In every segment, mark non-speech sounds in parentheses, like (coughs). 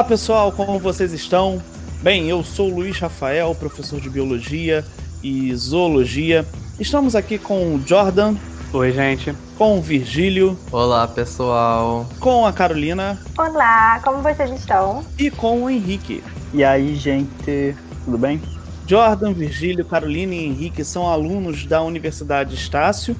Olá pessoal, como vocês estão? Bem, eu sou Luiz Rafael, professor de Biologia e Zoologia. Estamos aqui com o Jordan. Oi, gente. Com o Virgílio. Olá, pessoal. Com a Carolina. Olá, como vocês estão? E com o Henrique. E aí, gente, tudo bem? Jordan, Virgílio, Carolina e Henrique são alunos da Universidade Estácio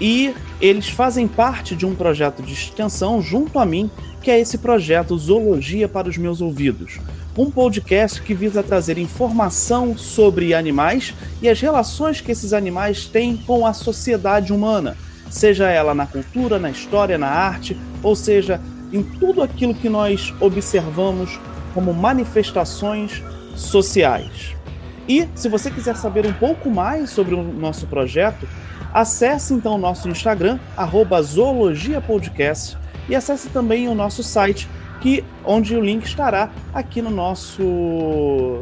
e eles fazem parte de um projeto de extensão junto a mim, que é esse projeto Zoologia para os Meus Ouvidos. Um podcast que visa trazer informação sobre animais e as relações que esses animais têm com a sociedade humana, seja ela na cultura, na história, na arte, ou seja, em tudo aquilo que nós observamos como manifestações sociais. E se você quiser saber um pouco mais sobre o nosso projeto, acesse então o nosso Instagram, zoologiapodcast, e acesse também o nosso site, que, onde o link estará aqui no nosso,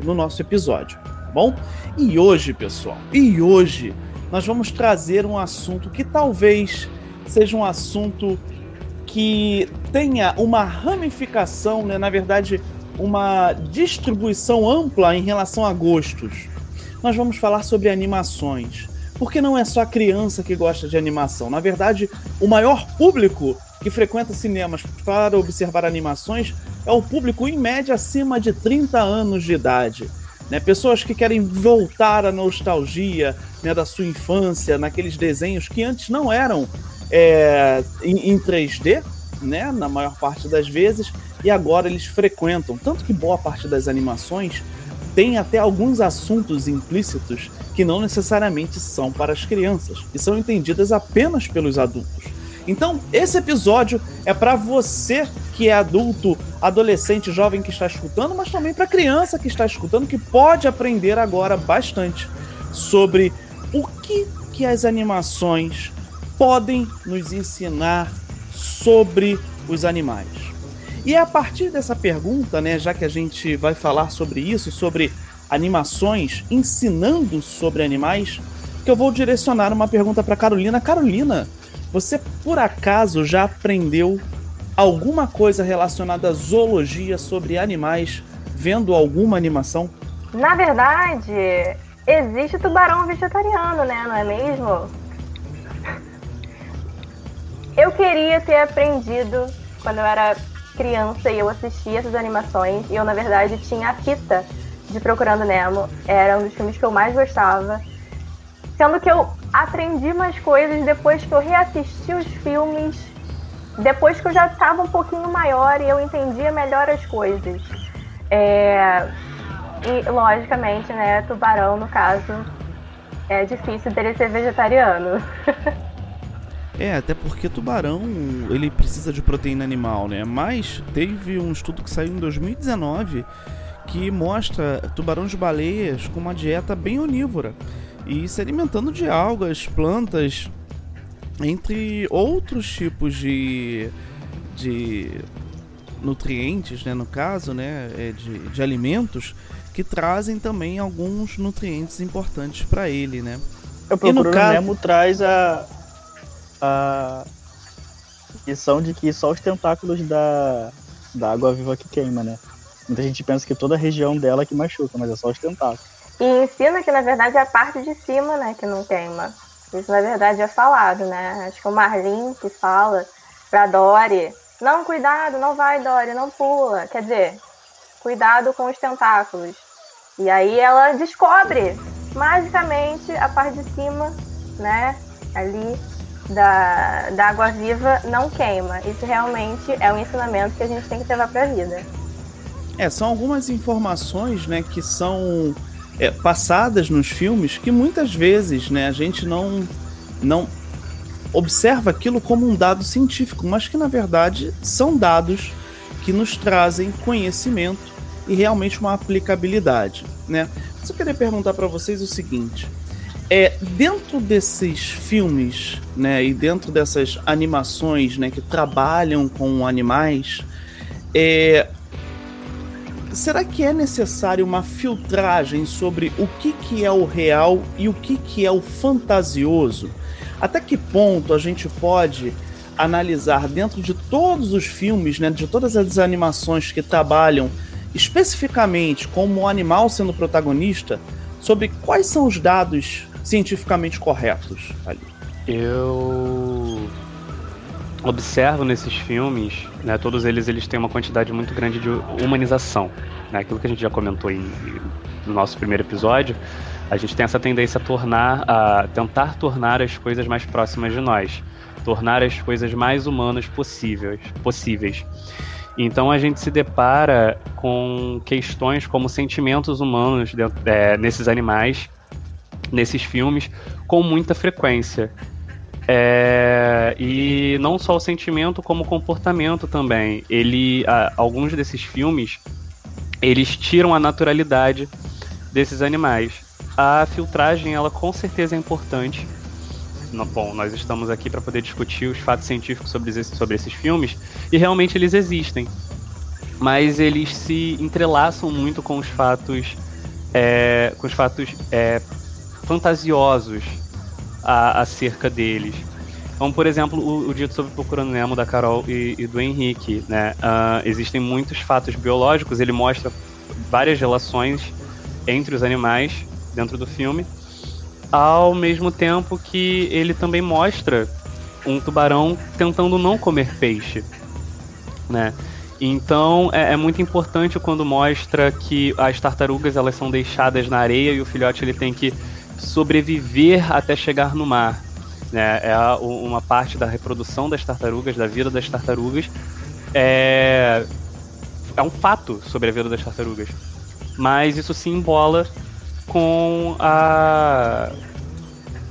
no nosso episódio, tá bom? E hoje, pessoal, e hoje nós vamos trazer um assunto que talvez seja um assunto que tenha uma ramificação, né? na verdade, uma distribuição ampla em relação a gostos. Nós vamos falar sobre animações. Porque não é só criança que gosta de animação. Na verdade, o maior público que frequenta cinemas para observar animações é o público em média acima de 30 anos de idade. Né? Pessoas que querem voltar à nostalgia né, da sua infância, naqueles desenhos que antes não eram é, em, em 3D, né, na maior parte das vezes, e agora eles frequentam. Tanto que boa parte das animações tem até alguns assuntos implícitos que não necessariamente são para as crianças e são entendidas apenas pelos adultos. Então, esse episódio é para você que é adulto, adolescente, jovem que está escutando, mas também para criança que está escutando que pode aprender agora bastante sobre o que que as animações podem nos ensinar sobre os animais. E é a partir dessa pergunta, né, já que a gente vai falar sobre isso, sobre animações ensinando sobre animais, que eu vou direcionar uma pergunta para Carolina. Carolina, você por acaso já aprendeu alguma coisa relacionada à zoologia sobre animais vendo alguma animação? Na verdade, existe tubarão vegetariano, né? Não é mesmo? Eu queria ter aprendido quando eu era criança e eu assistia essas animações. E eu, na verdade, tinha a fita de Procurando Nemo. Era um dos filmes que eu mais gostava. Sendo que eu aprendi mais coisas depois que eu reassisti os filmes. Depois que eu já estava um pouquinho maior e eu entendia melhor as coisas. É... E, logicamente, né, tubarão, no caso, é difícil dele ser vegetariano. (laughs) É, até porque tubarão, ele precisa de proteína animal, né? Mas teve um estudo que saiu em 2019 que mostra tubarões de baleias com uma dieta bem onívora e se alimentando de algas, plantas, entre outros tipos de, de nutrientes, né, no caso, né, é de, de alimentos que trazem também alguns nutrientes importantes para ele, né? Eu procuro no caso... Nemo traz a, a lição de que só os tentáculos da, da água viva que queima, né? Muita gente pensa que toda a região dela que machuca, mas é só os tentáculos. E ensina que na verdade é a parte de cima, né, que não queima. Isso na verdade é falado, né? Acho que o Marlin que fala pra Dory, não, cuidado, não vai, Dory, não pula. Quer dizer, cuidado com os tentáculos. E aí ela descobre magicamente a parte de cima, né? Ali da, da água viva não queima. Isso realmente é um ensinamento que a gente tem que levar para a vida. É, são algumas informações, né, que são é, passadas nos filmes que muitas vezes, né, a gente não não observa aquilo como um dado científico, mas que na verdade são dados que nos trazem conhecimento e realmente uma aplicabilidade, né? Mas eu queria perguntar para vocês o seguinte: é, dentro desses filmes, né, e dentro dessas animações, né, que trabalham com animais, é, será que é necessário uma filtragem sobre o que, que é o real e o que, que é o fantasioso? Até que ponto a gente pode analisar dentro de todos os filmes, né, de todas as animações que trabalham especificamente como o animal sendo protagonista, sobre quais são os dados cientificamente corretos ali? Eu observo nesses filmes, né, todos eles eles têm uma quantidade muito grande de humanização, né, aquilo que a gente já comentou em, no nosso primeiro episódio, a gente tem essa tendência a tornar, a tentar tornar as coisas mais próximas de nós, tornar as coisas mais humanas possíveis, possíveis. Então a gente se depara com questões como sentimentos humanos dentro, é, nesses animais, nesses filmes, com muita frequência. É, e não só o sentimento, como o comportamento também. Ele, a, alguns desses filmes, eles tiram a naturalidade desses animais. A filtragem, ela com certeza é importante. Bom, nós estamos aqui para poder discutir os fatos científicos sobre, esse, sobre esses filmes e realmente eles existem, mas eles se entrelaçam muito com os fatos, é, com os fatos é, fantasiosos a, acerca deles. Como, por exemplo, o, o dito sobre Procurando Nemo da Carol e, e do Henrique. Né? Uh, existem muitos fatos biológicos, ele mostra várias relações entre os animais dentro do filme, ao mesmo tempo que ele também mostra um tubarão tentando não comer peixe. Né? Então é, é, muito importante quando mostra que as tartarugas elas são deixadas na areia e o filhote ele tem que sobreviver até chegar no mar. Né? É uma parte da reprodução das tartarugas, da vida das tartarugas. É, é um fato sobre a vida das tartarugas. Mas isso se embola com a.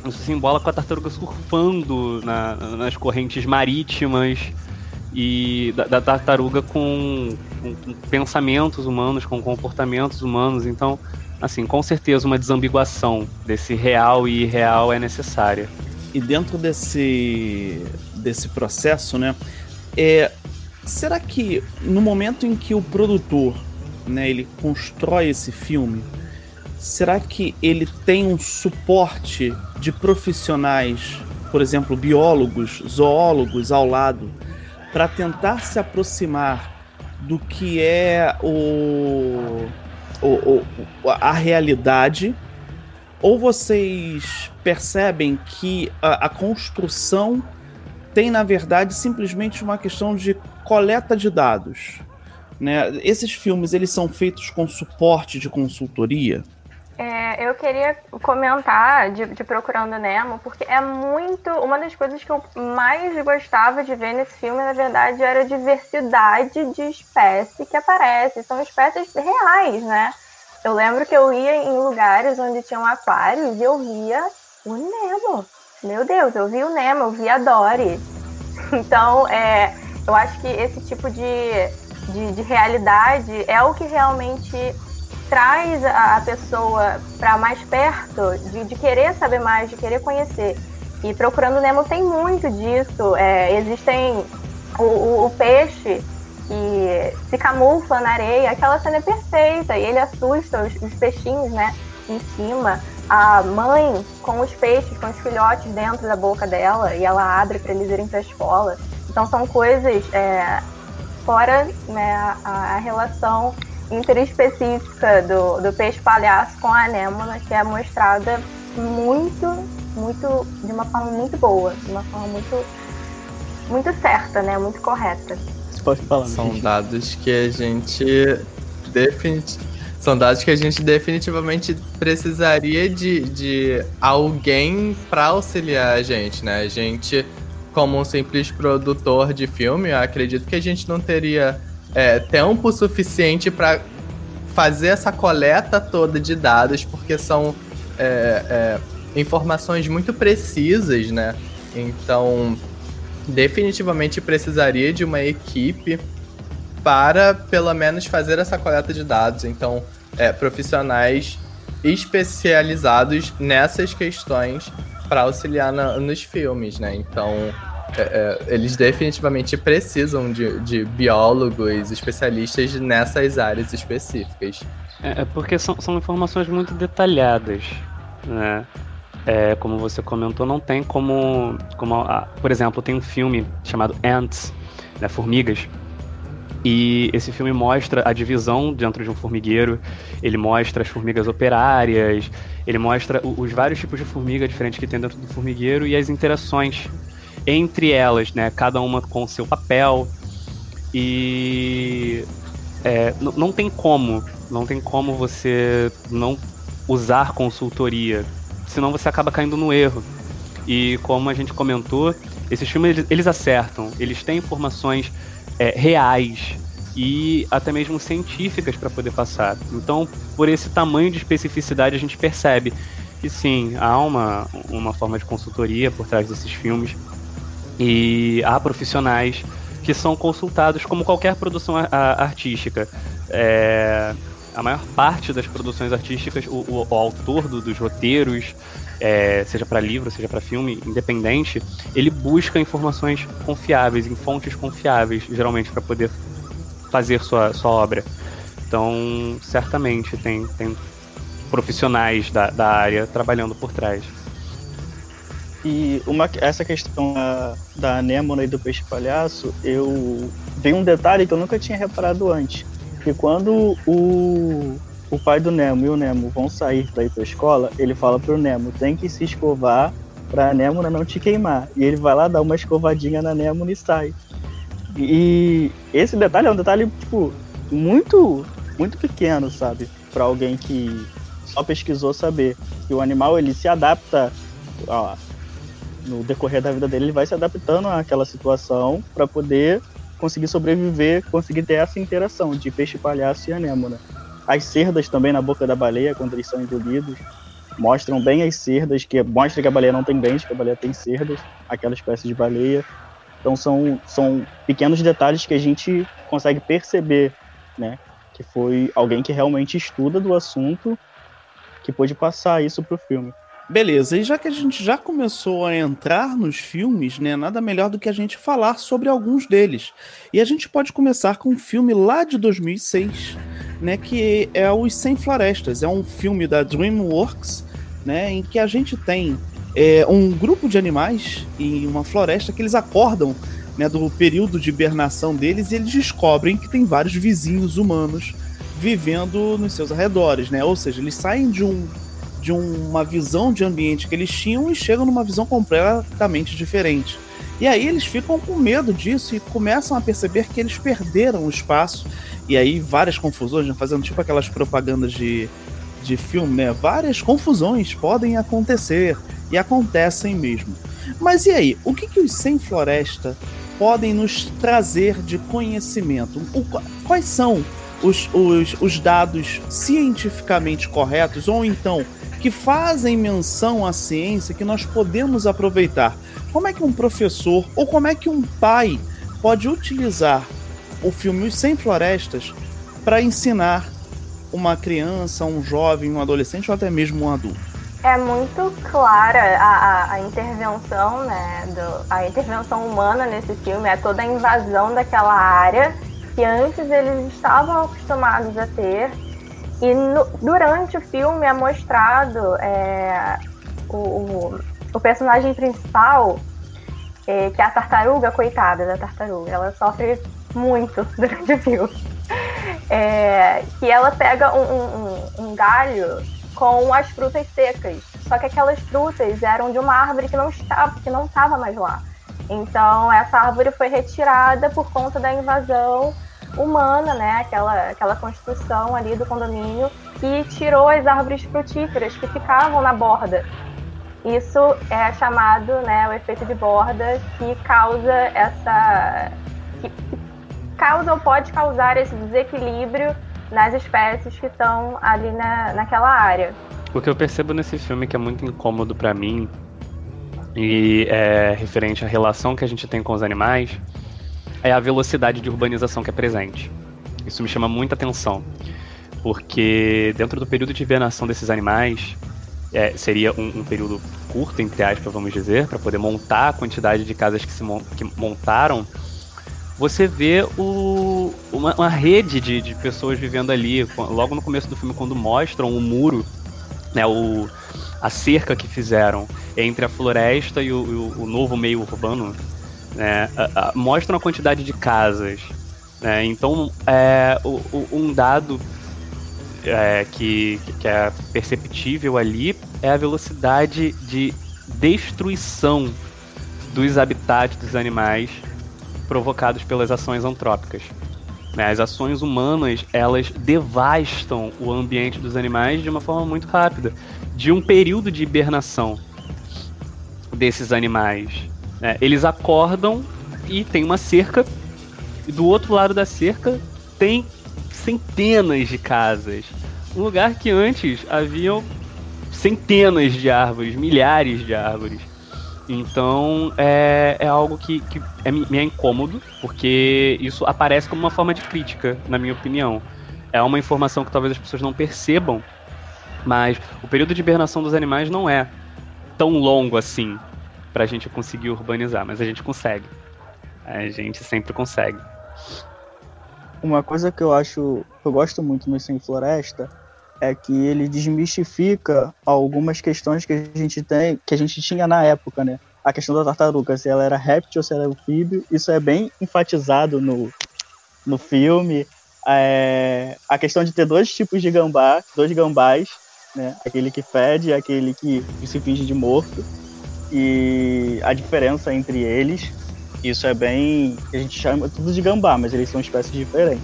Isso se embola com a tartaruga surfando na, nas correntes marítimas e da, da tartaruga com, com, pensamentos humanos, com comportamentos humanos. Então, assim, com certeza uma desambiguação desse real e irreal é necessária. E dentro desse, desse processo, né, é, será que no momento em que o produtor, né, ele constrói esse filme, será que ele tem um suporte de profissionais, por exemplo, biólogos, zoólogos ao lado, para tentar se aproximar do que é o, o, o, a realidade? Ou vocês percebem que a, a construção tem, na verdade, simplesmente uma questão de coleta de dados? Né? Esses filmes eles são feitos com suporte de consultoria? É, eu queria comentar de, de, Procurando Nemo, porque é muito. Uma das coisas que eu mais gostava de ver nesse filme, na verdade, era a diversidade de espécies que aparece. São espécies reais, né? Eu lembro que eu ia em lugares onde tinham aquários e eu via o Nemo. Meu Deus, eu vi o Nemo, eu vi a Dory. (laughs) Então, é, eu acho que esse tipo de, de, de realidade é o que realmente traz a, a pessoa para mais perto, de, de, querer saber mais, de querer conhecer. E Procurando Nemo tem muito disso. É, existem o, o, o, peixe que se camufla na areia, aquela cena é perfeita e ele assusta os, os peixinhos, né, em cima. A mãe com os peixes, com os filhotes dentro da boca dela e ela abre para eles irem para a escola. Então são coisas é, fora né, a, a relação interespecífica do, do peixe palhaço com a anêmona, que é mostrada muito, muito, de uma forma muito boa, de uma forma muito, muito certa, né? Muito correta. Pode falar. São dados que a gente definitivamente são dados que a gente definitivamente precisaria de, de alguém para auxiliar a gente, né? A gente, como um simples produtor de filme, acredito que a gente não teria é, tempo suficiente para fazer essa coleta toda de dados, porque são é, é, informações muito precisas, né? Então, definitivamente precisaria de uma equipe para, pelo menos, fazer essa coleta de dados. Então, é, profissionais especializados nessas questões para auxiliar na, nos filmes, né? Então, é, é, eles definitivamente precisam de, de, biólogos, especialistas nessas áreas específicas. É, é porque são, são informações muito detalhadas, né? é, como você comentou, não tem como, como por exemplo, tem um filme chamado Ants, né, Formigas, e esse filme mostra a divisão dentro de um formigueiro, ele mostra as formigas operárias, ele mostra os vários tipos de formiga diferentes que tem dentro do formigueiro e as interações entre elas, né? Cada uma com seu papel. E é, não tem como, não tem como você não usar consultoria, senão você acaba caindo no erro. E como a gente comentou, esses filmes eles, eles acertam, eles têm informações é, reais e até mesmo científicas para poder passar. Então, por esse tamanho de especificidade, a gente percebe que sim, há uma, uma forma de consultoria por trás desses filmes e há profissionais que são consultados como qualquer produção artística. É, a maior parte das produções artísticas, o, o, o autor do, dos roteiros, é, seja para livro, seja para filme, independente, ele busca informações confiáveis, em fontes confiáveis, geralmente para poder fazer sua, sua obra. Então, certamente tem, tem profissionais da, da área trabalhando por trás. E uma, essa questão da, da anêmona e do peixe palhaço, eu vi um detalhe que eu nunca tinha reparado antes. Que quando o, o pai do Nemo e o Nemo vão sair para ir para a escola, ele fala pro Nemo, tem que se escovar para a Nemo não te queimar. E ele vai lá dar uma escovadinha na Nemo e sai. E esse detalhe é um detalhe, tipo, muito, muito pequeno, sabe? Para alguém que só pesquisou saber que o animal ele se adapta ó, no decorrer da vida dele, ele vai se adaptando àquela situação para poder conseguir sobreviver, conseguir ter essa interação de peixe palhaço e anêmona. As cerdas também na boca da baleia, quando eles são engolidos, mostram bem as cerdas, que mostra que a baleia não tem dentes, que a baleia tem cerdas, aquela espécie de baleia. Então são, são pequenos detalhes que a gente consegue perceber, né? Que foi alguém que realmente estuda do assunto que pôde passar isso pro filme. Beleza, e já que a gente já começou a entrar nos filmes, né, nada melhor do que a gente falar sobre alguns deles. E a gente pode começar com um filme lá de 2006, né, que é Os Sem Florestas. É um filme da DreamWorks, né, em que a gente tem é, um grupo de animais em uma floresta que eles acordam né, do período de hibernação deles e eles descobrem que tem vários vizinhos humanos vivendo nos seus arredores, né? Ou seja, eles saem de um de uma visão de ambiente que eles tinham e chegam numa visão completamente diferente. E aí eles ficam com medo disso e começam a perceber que eles perderam o espaço. E aí várias confusões, né? fazendo tipo aquelas propagandas de, de filme, né? Várias confusões podem acontecer e acontecem mesmo. Mas e aí, o que, que os Sem Floresta podem nos trazer de conhecimento? O, quais são os, os, os dados cientificamente corretos, ou então que fazem menção à ciência que nós podemos aproveitar? Como é que um professor ou como é que um pai pode utilizar o filme Os Sem Florestas para ensinar uma criança, um jovem, um adolescente ou até mesmo um adulto? É muito clara a, a, a, intervenção, né, do, a intervenção humana nesse filme, é toda a invasão daquela área que antes eles estavam acostumados a ter. E no, durante o filme é mostrado é, o, o, personagem principal, é, que é a tartaruga, coitada da tartaruga, ela sofre muito (laughs) durante o filme. É, que ela pega um, um, um galho com as frutas secas. Só que aquelas frutas eram de uma árvore que não estava, que não estava mais lá. Então essa árvore foi retirada por conta da invasão humana, né? Aquela, aquela construção ali do condomínio que tirou as árvores frutíferas que ficavam na borda. Isso é chamado, né, o efeito de borda, que causa essa, que causa ou pode causar esse desequilíbrio nas espécies que estão ali na, naquela área. O que eu percebo nesse filme que é muito incômodo para mim e é referente à relação que a gente tem com os animais é a velocidade de urbanização que é presente. Isso me chama muita atenção, porque dentro do período de hibernação desses animais é, seria um, um, período curto, entre aspas, vamos dizer, para poder montar a quantidade de casas que se que montaram você vê o, uma, uma rede de, de, pessoas vivendo ali. Logo no começo do filme, quando mostram o muro né, o, a cerca que fizeram entre a floresta e o, o, o novo meio urbano né, mostram a quantidade de casas. Né, então, é, o, um dado é, que, que é perceptível ali é a velocidade de destruição dos habitats dos animais provocados pelas ações antrópicas. Né, as ações humanas elas devastam o ambiente dos animais de uma forma muito rápida, de um período de hibernação desses animais. Né? Eles acordam e tem uma cerca, e do outro lado da cerca tem centenas de casas. Um lugar que antes haviam centenas de árvores, milhares de árvores. Então é, é algo que, que é, me é incômodo, porque isso aparece como uma forma de crítica, na minha opinião. É uma informação que talvez as pessoas não percebam, mas o período de hibernação dos animais não é tão longo assim para a gente conseguir urbanizar, mas a gente consegue. A gente sempre consegue. Uma coisa que eu acho, eu gosto muito no Sem Floresta é que ele desmistifica algumas questões que a gente tem, que a gente tinha na época, né? A questão da tartaruga, se ela era réptil ou se ela era anfíbio, isso é bem enfatizado no, no filme. É, a questão de ter dois tipos de gambá, dois gambás, né? Aquele que fede e aquele que, que se finge de morto. E a diferença entre eles, isso é bem. A gente chama tudo de gambá, mas eles são espécies diferentes.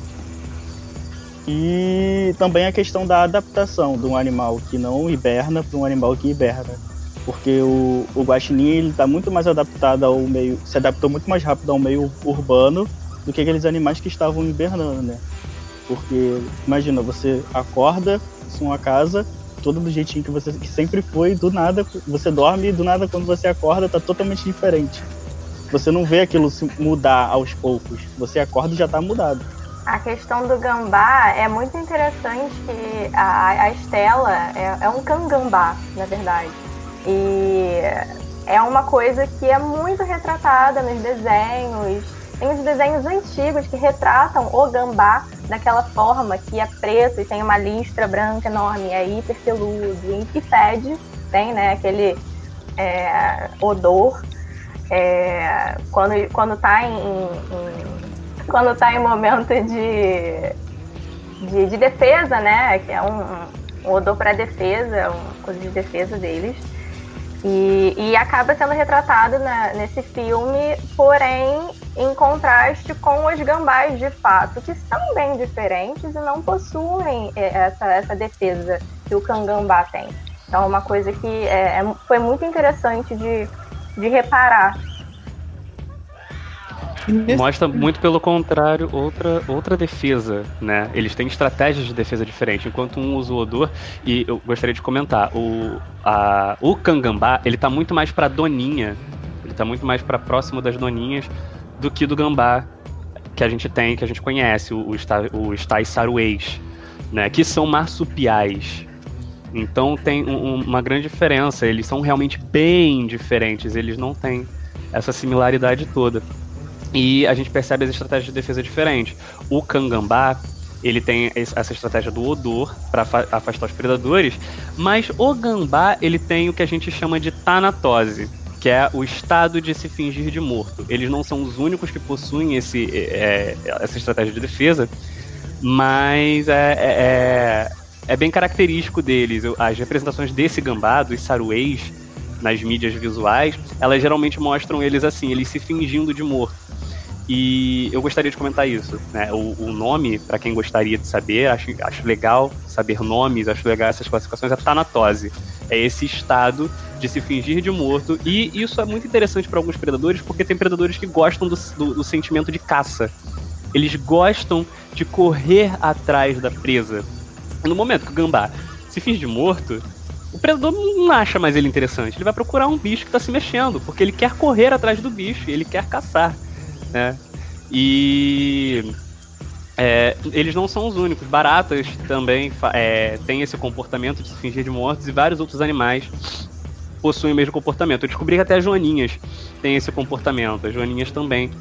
E também a questão da adaptação de um animal que não hiberna para um animal que hiberna. Porque o, o guaxinim está muito mais adaptado ao meio, se adaptou muito mais rápido ao meio urbano do que aqueles animais que estavam hibernando, né? Porque imagina, você acorda, uma casa, todo do jeitinho que você que sempre foi, do nada você dorme e do nada quando você acorda tá totalmente diferente. Você não vê aquilo se mudar aos poucos. Você acorda e já tá mudado. A questão do gambá é muito interessante que a, a Estela é, é um cangambá, na verdade. E é uma coisa que é muito retratada nos desenhos. Tem os desenhos antigos que retratam o gambá daquela forma, que é preto e tem uma listra branca enorme, é hiper peludo e fede, tem né, aquele é, odor. É, quando, quando tá em, em quando está em momento de, de, de, defesa, né? Que é um, um odor para defesa, uma coisa de defesa deles. E, e acaba sendo retratado na, nesse filme, porém em contraste com os gambás de fato, que são bem diferentes e não possuem é, essa, essa defesa que o cangambá tem. Então, é uma coisa que é, é foi muito interessante de, de reparar. Mostra muito pelo contrário outra, outra defesa, né? Eles têm estratégias de defesa diferentes. Enquanto um usa o odor, e eu gostaria de comentar, o, a, o Kangambá, ele tá muito mais pra doninha, ele tá muito mais para próximo das doninhas do que do gambá que a gente tem, que a gente conhece, o, o, os tais saruês, né? Que são marsupiais. Então tem um, uma grande diferença, eles são realmente bem diferentes, eles não têm essa similaridade toda e a gente percebe as estratégias de defesa diferentes. O Kangambá, ele tem essa estratégia do odor para afastar os predadores, mas o gambá, ele tem o que a gente chama de tanatose, que é o estado de se fingir de morto. Eles não são os únicos que possuem esse, é, essa estratégia de defesa, mas é, é, é, é bem característico deles. As representações desse gambá, dos saruês, nas mídias visuais, elas geralmente mostram eles assim, eles se fingindo de morto. E eu gostaria de comentar isso. Né? O, o nome, para quem gostaria de saber, acho, acho legal saber nomes, acho legal essas classificações, é tanatose. É esse estado de se fingir de morto. E isso é muito interessante para alguns predadores, porque tem predadores que gostam do, do, do sentimento de caça. Eles gostam de correr atrás da presa. No momento que o gambá se finge de morto, o predador não acha mais ele interessante. Ele vai procurar um bicho que está se mexendo, porque ele quer correr atrás do bicho, ele quer caçar né? E é, eles não são os únicos. Baratas também é, têm esse comportamento de se fingir de mortos e vários outros animais possuem o mesmo comportamento. Eu descobri que até as joaninhas têm esse comportamento. As joaninhas também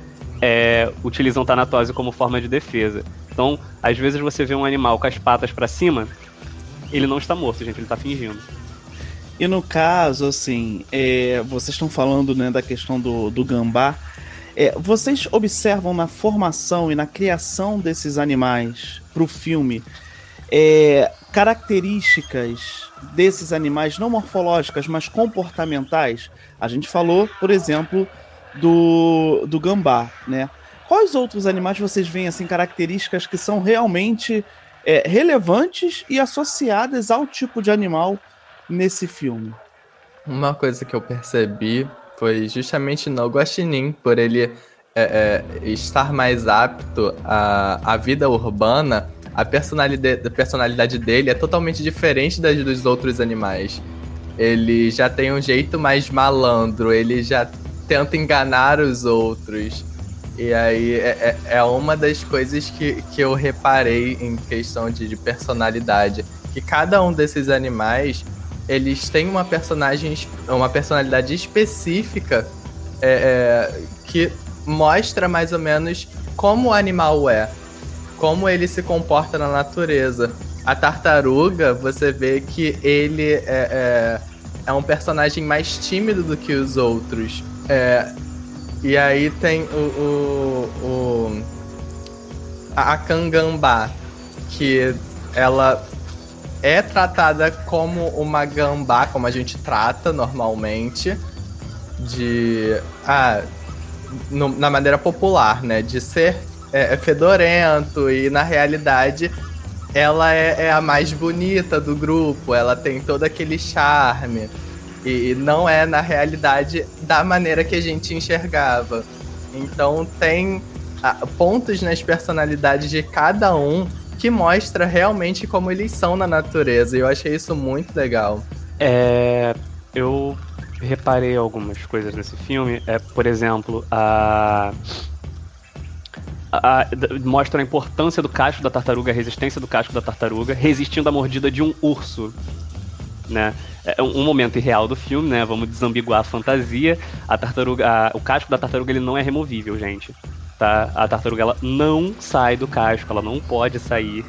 é, utilizam tanatose como forma de defesa. Então, às vezes você vê um animal com as patas para cima ele não está morto, gente, ele está fingindo. E no caso, assim, é, vocês estão falando né, da questão do, do gambá. É, vocês observam na formação e na criação desses animais para o filme é, características desses animais, não morfológicas, mas comportamentais? A gente falou, por exemplo, do, do gambá, né? Quais outros animais vocês veem assim características que são realmente é, relevantes e associadas ao tipo de animal nesse filme? Uma coisa que eu percebi foi justamente no Guaxinim, por ele é, é, estar mais apto à, à vida urbana, a personalidade, a personalidade dele é totalmente diferente das dos outros animais. Ele já tem um jeito mais malandro, ele já tenta enganar os outros. E aí é, é, é uma das coisas que, que eu reparei em questão de, de personalidade. Que cada um desses animais eles têm uma personagem, uma personalidade específica é, é, que mostra mais ou menos como o animal é, como ele se comporta na natureza. A tartaruga, você vê que ele é, é, é um personagem mais tímido do que os outros. É, e aí tem o, o, o a, a Kangambá, que ela é tratada como uma gambá, como a gente trata normalmente, de. Ah, no, na maneira popular, né? De ser é, é, fedorento e na realidade ela é, é, a mais bonita do grupo, ela tem todo aquele charme. E não é na realidade da maneira que a gente enxergava. Então tem ah, pontos nas personalidades de cada um que mostra realmente como eles são na natureza. E eu achei isso muito legal. É, eu reparei algumas coisas nesse filme. É, por exemplo, a, a, mostra a importância do casco da tartaruga, a resistência do casco da tartaruga, resistindo à mordida de um urso. Né? É um momento irreal do filme, né? Vamos desambiguar a fantasia. A tartaruga, a, o casco da tartaruga ele não é removível, gente tá? A tartaruga ela não sai do casco, ela não pode sair.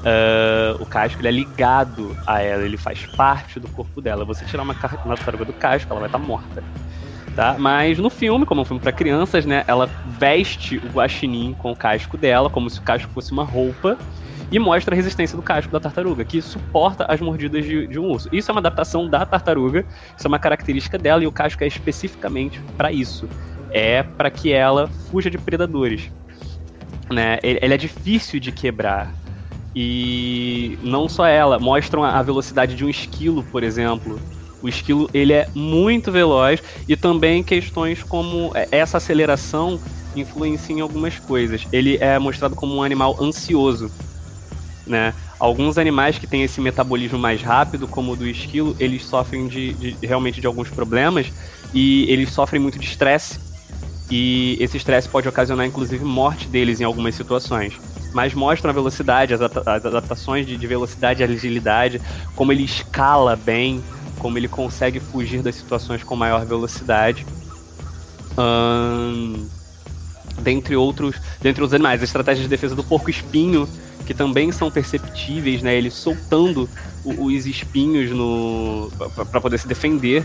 Uh, o casco ele é ligado a ela, ele faz parte do corpo dela. Você tirar uma, tartaruga do casco, ela vai estar tá morta. Tá? Mas no filme, como é um filme para crianças, né, ela veste o guaxinim com o casco dela, como se o casco fosse uma roupa, e mostra a resistência do casco da tartaruga, que suporta as mordidas de, de um urso. Isso é uma adaptação da tartaruga, isso é uma característica dela, e o casco é especificamente para isso é para que ela fuja de predadores. Né? Ele é difícil de quebrar. E não só ela, mostram a velocidade de um esquilo, por exemplo. O esquilo ele é muito veloz e também questões como é, essa aceleração influencia em algumas coisas. Ele é mostrado como um animal ansioso, né? Alguns animais que têm esse metabolismo mais rápido, como o do esquilo, eles sofrem de, de realmente de alguns problemas e eles sofrem muito de estresse e esse estresse pode ocasionar inclusive morte deles em algumas situações. Mas mostram a velocidade, as, adaptações de, de velocidade e agilidade, como ele escala bem, como ele consegue fugir das situações com maior velocidade. Hum, dentre outros, dentre os animais, a estratégia de defesa do porco espinho, que também são perceptíveis, né? Ele soltando os espinhos no para poder se defender,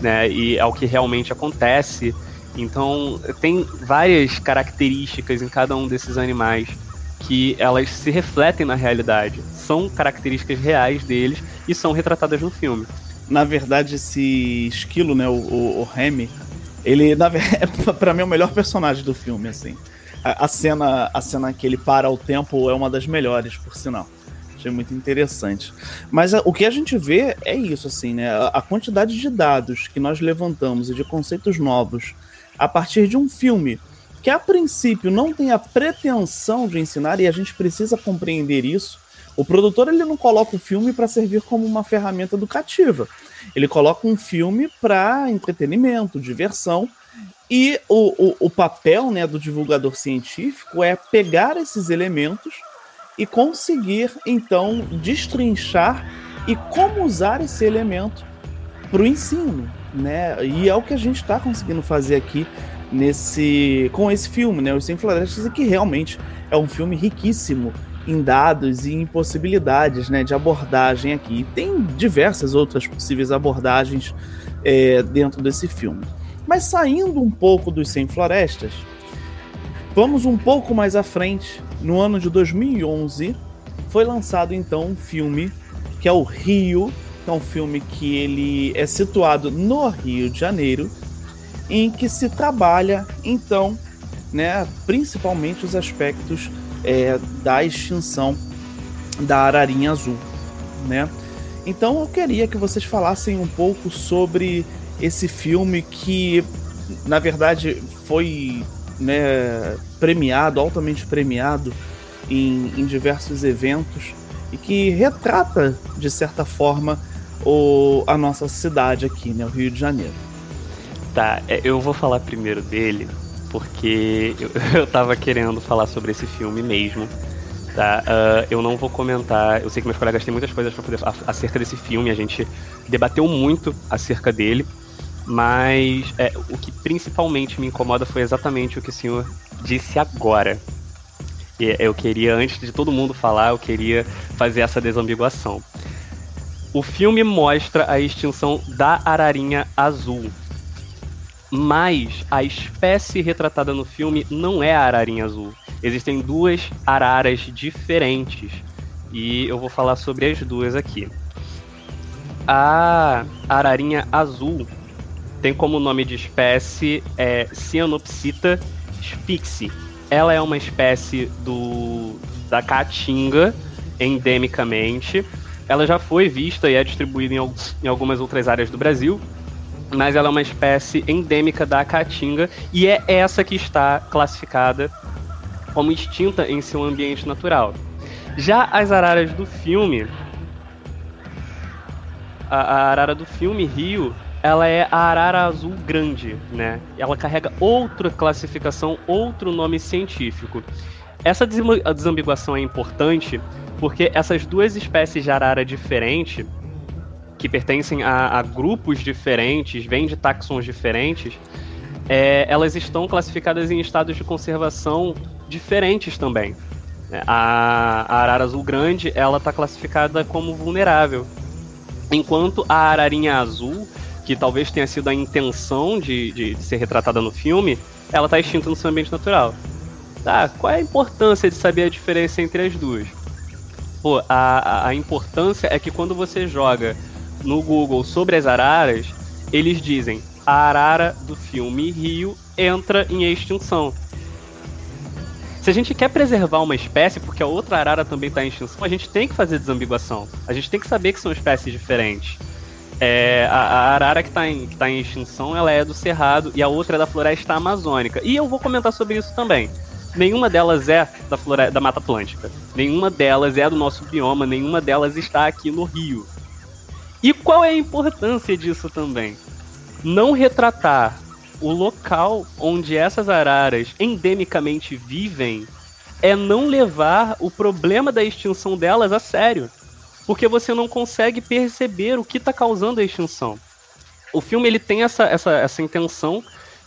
né? E é o que realmente acontece. Então, tem várias características em cada um desses animais que elas se refletem na realidade. São características reais deles e são retratadas no filme. Na verdade, esse esquilo, né, o, o, o Remy, ele, na (laughs) pra mim é o melhor personagem do filme, assim. A, a, cena, a cena que ele para o tempo é uma das melhores, por sinal. Achei muito interessante. Mas a, o que a gente vê é isso, assim, né? A, a quantidade de dados que nós levantamos e de conceitos novos a partir de um filme que a princípio não tem a pretensão de ensinar e a gente precisa compreender isso. O produtor ele não coloca o filme para servir como uma ferramenta educativa. Ele coloca um filme para entretenimento, diversão. E o, o, o, papel né, do divulgador científico é pegar esses elementos e conseguir, então, destrinchar e como usar esse elemento para o ensino né? E é o que a gente está conseguindo fazer aqui nesse com esse filme, né? Os Sem Florestas, que realmente é um filme riquíssimo em dados e em possibilidades né, de abordagem aqui. E tem diversas outras possíveis abordagens é, dentro desse filme. Mas saindo um pouco dos Sem Florestas, vamos um pouco mais à frente. No ano de 2011, foi lançado então um filme que é o Rio, é um filme que ele é situado no Rio de Janeiro, em que se trabalha então, né, principalmente os aspectos é, da extinção da ararinha azul, né? Então eu queria que vocês falassem um pouco sobre esse filme que, na verdade, foi né, premiado, altamente premiado em, em diversos eventos e que retrata, de certa forma, o, a nossa cidade aqui, né, o Rio de Janeiro. Tá, é, eu vou falar primeiro dele, porque eu, (laughs) eu tava querendo falar sobre esse filme mesmo. Tá? Uh, eu não vou comentar. Eu sei que meus colegas têm muitas coisas para poder acerca desse filme. A gente debateu muito acerca dele, mas é, o que principalmente me incomoda foi exatamente o que o senhor disse agora. E eu queria, antes de todo mundo falar, eu queria fazer essa desambiguação. O filme mostra a extinção da ararinha azul, mas a espécie retratada no filme não é a ararinha azul. Existem duas araras diferentes e eu vou falar sobre as duas aqui. A ararinha azul tem como nome de espécie é, Cyanopsita spixi. Ela é uma espécie do da caatinga endemicamente. Ela já foi vista e é distribuída em, em algumas outras áreas do Brasil, mas ela é uma espécie endêmica da caatinga e é essa que está classificada como extinta em seu ambiente natural. Já as araras do filme, a, a arara do filme Rio, ela é a arara azul grande, né? Ela carrega outra classificação, outro nome científico. Essa desambiguação é importante porque essas duas espécies de arara diferente que pertencem a, a grupos diferentes, vêm de taxons diferentes, é, elas estão classificadas em estados de conservação diferentes também. A, a arara azul grande, ela está classificada como vulnerável, enquanto a ararinha azul, que talvez tenha sido a intenção de, de, de ser retratada no filme, ela está extinta no seu ambiente natural. Tá, qual é a importância de saber a diferença entre as duas? Pô, a, a importância é que quando você joga no Google sobre as araras, eles dizem a arara do filme Rio entra em extinção. Se a gente quer preservar uma espécie, porque a outra arara também está em extinção, a gente tem que fazer desambiguação. A gente tem que saber que são espécies diferentes. É, a, a, arara que está em, tá em extinção, ela é do Cerrado e a outra é da floresta amazônica. E eu vou comentar sobre isso também. Nenhuma delas é da, floresta, da Mata Atlântica. Nenhuma delas é do nosso bioma, nenhuma delas está aqui no Rio. E qual é a importância disso também? Não retratar o local onde essas araras endemicamente vivem é não levar o problema da extinção delas a sério. Porque você não consegue perceber o que está causando a extinção. O filme ele tem essa, essa, essa intenção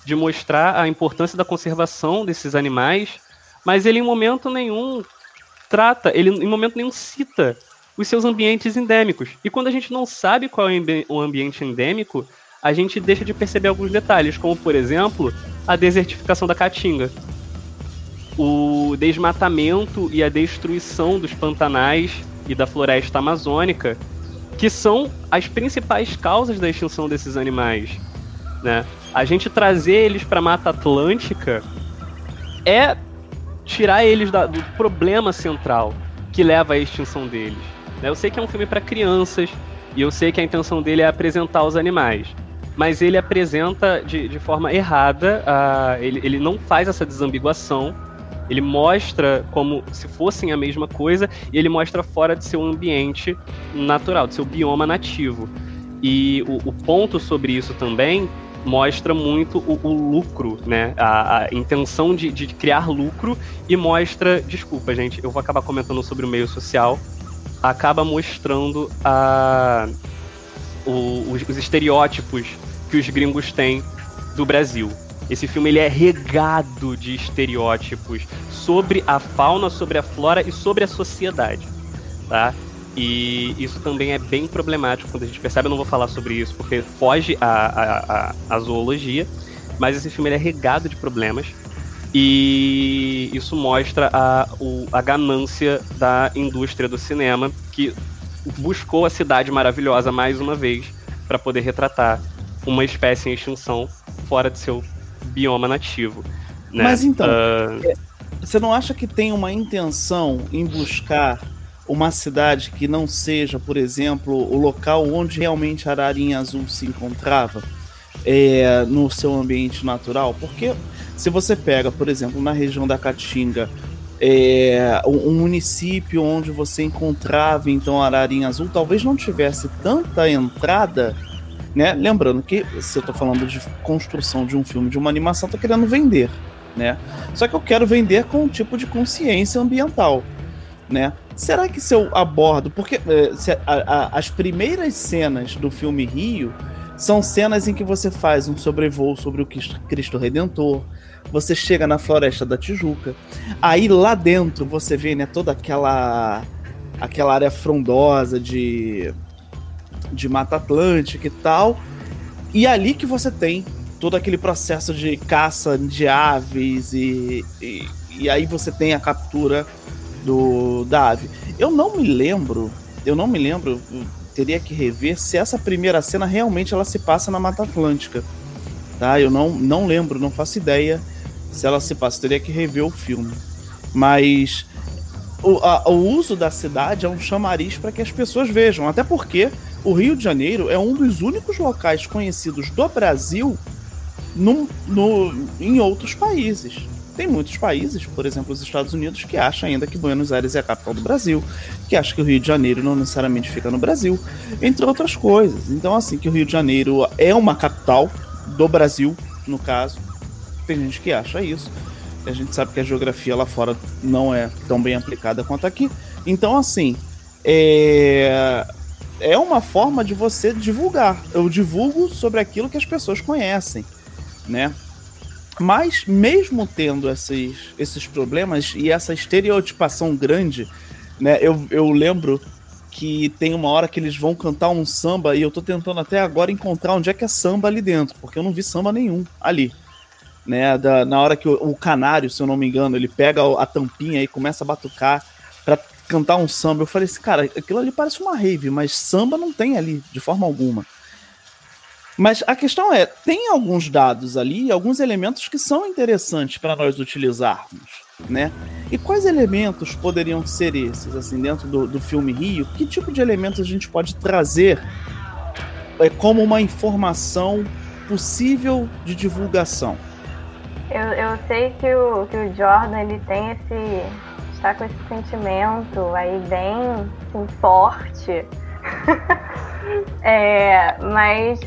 de mostrar a importância da conservação desses animais, mas ele em momento nenhum trata, ele em momento nenhum cita os seus ambientes endêmicos. E quando a gente não sabe qual é o ambiente endêmico, a gente deixa de perceber alguns detalhes, como por exemplo, a desertificação da caatinga. O desmatamento e a destruição dos pantanais e da floresta amazônica, que são as principais causas da extinção desses animais. Né? A gente trazer eles para a Mata Atlântica é tirar eles da, do problema central que leva à extinção deles. Né? Eu sei que é um filme para crianças e eu sei que a intenção dele é apresentar os animais. Mas ele apresenta de, de forma errada, uh, ele, ele não faz essa desambiguação, ele mostra como se fossem a mesma coisa e ele mostra fora de seu ambiente natural, de seu bioma nativo. E o, o ponto sobre isso também mostra muito o, o lucro, né? A, a intenção de, de, criar lucro e mostra. Desculpa, gente, eu vou acabar comentando sobre o meio social, acaba mostrando a, o, os, os estereótipos que os gringos têm do Brasil. Esse filme ele é regado de estereótipos sobre a fauna, sobre a flora e sobre a sociedade, tá? E isso também é bem problemático quando a gente percebe. Eu não vou falar sobre isso porque foge a, a, a, a zoologia, mas esse filme é regado de problemas e isso mostra a, o, a ganância da indústria do cinema que buscou a cidade maravilhosa mais uma vez para poder retratar uma espécie em extinção fora de seu bioma nativo. Né? Mas então, uh... você não acha que tem uma intenção em buscar uma cidade que não seja, por exemplo, o local onde realmente a ararinha azul se encontrava é, no seu ambiente natural? Porque se você pega, por exemplo, na região da Caatinga, é, um município onde você encontrava então a ararinha azul, talvez não tivesse tanta entrada, né? Lembrando que se eu estou falando de construção de um filme, de uma animação, tô querendo vender, né? Só que eu quero vender com um tipo de consciência ambiental, né? Será que se eu abordo, porque é, a, a, as primeiras cenas do filme Rio são cenas em que você faz um sobrevoo sobre o Cristo Redentor, você chega na floresta da Tijuca. Aí lá dentro você vê, né, toda aquela aquela área frondosa de de Mata Atlântica e tal. E é ali que você tem todo aquele processo de caça de aves e, e, e aí você tem a captura do da ave. Eu não me lembro, eu não me lembro, teria que rever se essa primeira cena realmente ela se passa na Mata Atlântica. Tá? Eu não, não lembro, não faço ideia se ela se passa. Teria que rever o filme. Mas o, a, o uso da cidade é um chamariz para que as pessoas vejam. Até porque o Rio de Janeiro é um dos únicos locais conhecidos do Brasil no, no, em outros países. Tem muitos países, por exemplo, os Estados Unidos, que acham ainda que Buenos Aires é a capital do Brasil, que acham que o Rio de Janeiro não necessariamente fica no Brasil, entre outras coisas. Então, assim, que o Rio de Janeiro é uma capital do Brasil, no caso, tem gente que acha isso. A gente sabe que a geografia lá fora não é tão bem aplicada quanto aqui. Então, assim, é, é uma forma de você divulgar. Eu divulgo sobre aquilo que as pessoas conhecem, né? Mas, mesmo tendo esses, esses problemas e essa estereotipação grande, né? Eu, eu lembro que tem uma hora que eles vão cantar um samba e eu tô tentando até agora encontrar onde é que é samba ali dentro, porque eu não vi samba nenhum ali né? Da, na hora que o, o, canário, se eu não me engano, ele pega a tampinha e começa a batucar para cantar um samba. Eu falei assim, cara, aquilo ali parece uma rave, mas samba não tem ali, de forma alguma. Mas a questão é, tem alguns dados ali, alguns elementos que são interessantes para nós utilizarmos, né? E quais elementos poderiam ser esses, assim, dentro do, do filme Rio? Que tipo de elementos a gente pode trazer é, como uma informação possível de divulgação? Eu, eu sei que o, que o Jordan ele tem esse. está com esse sentimento aí bem assim, forte. (laughs) é, mas,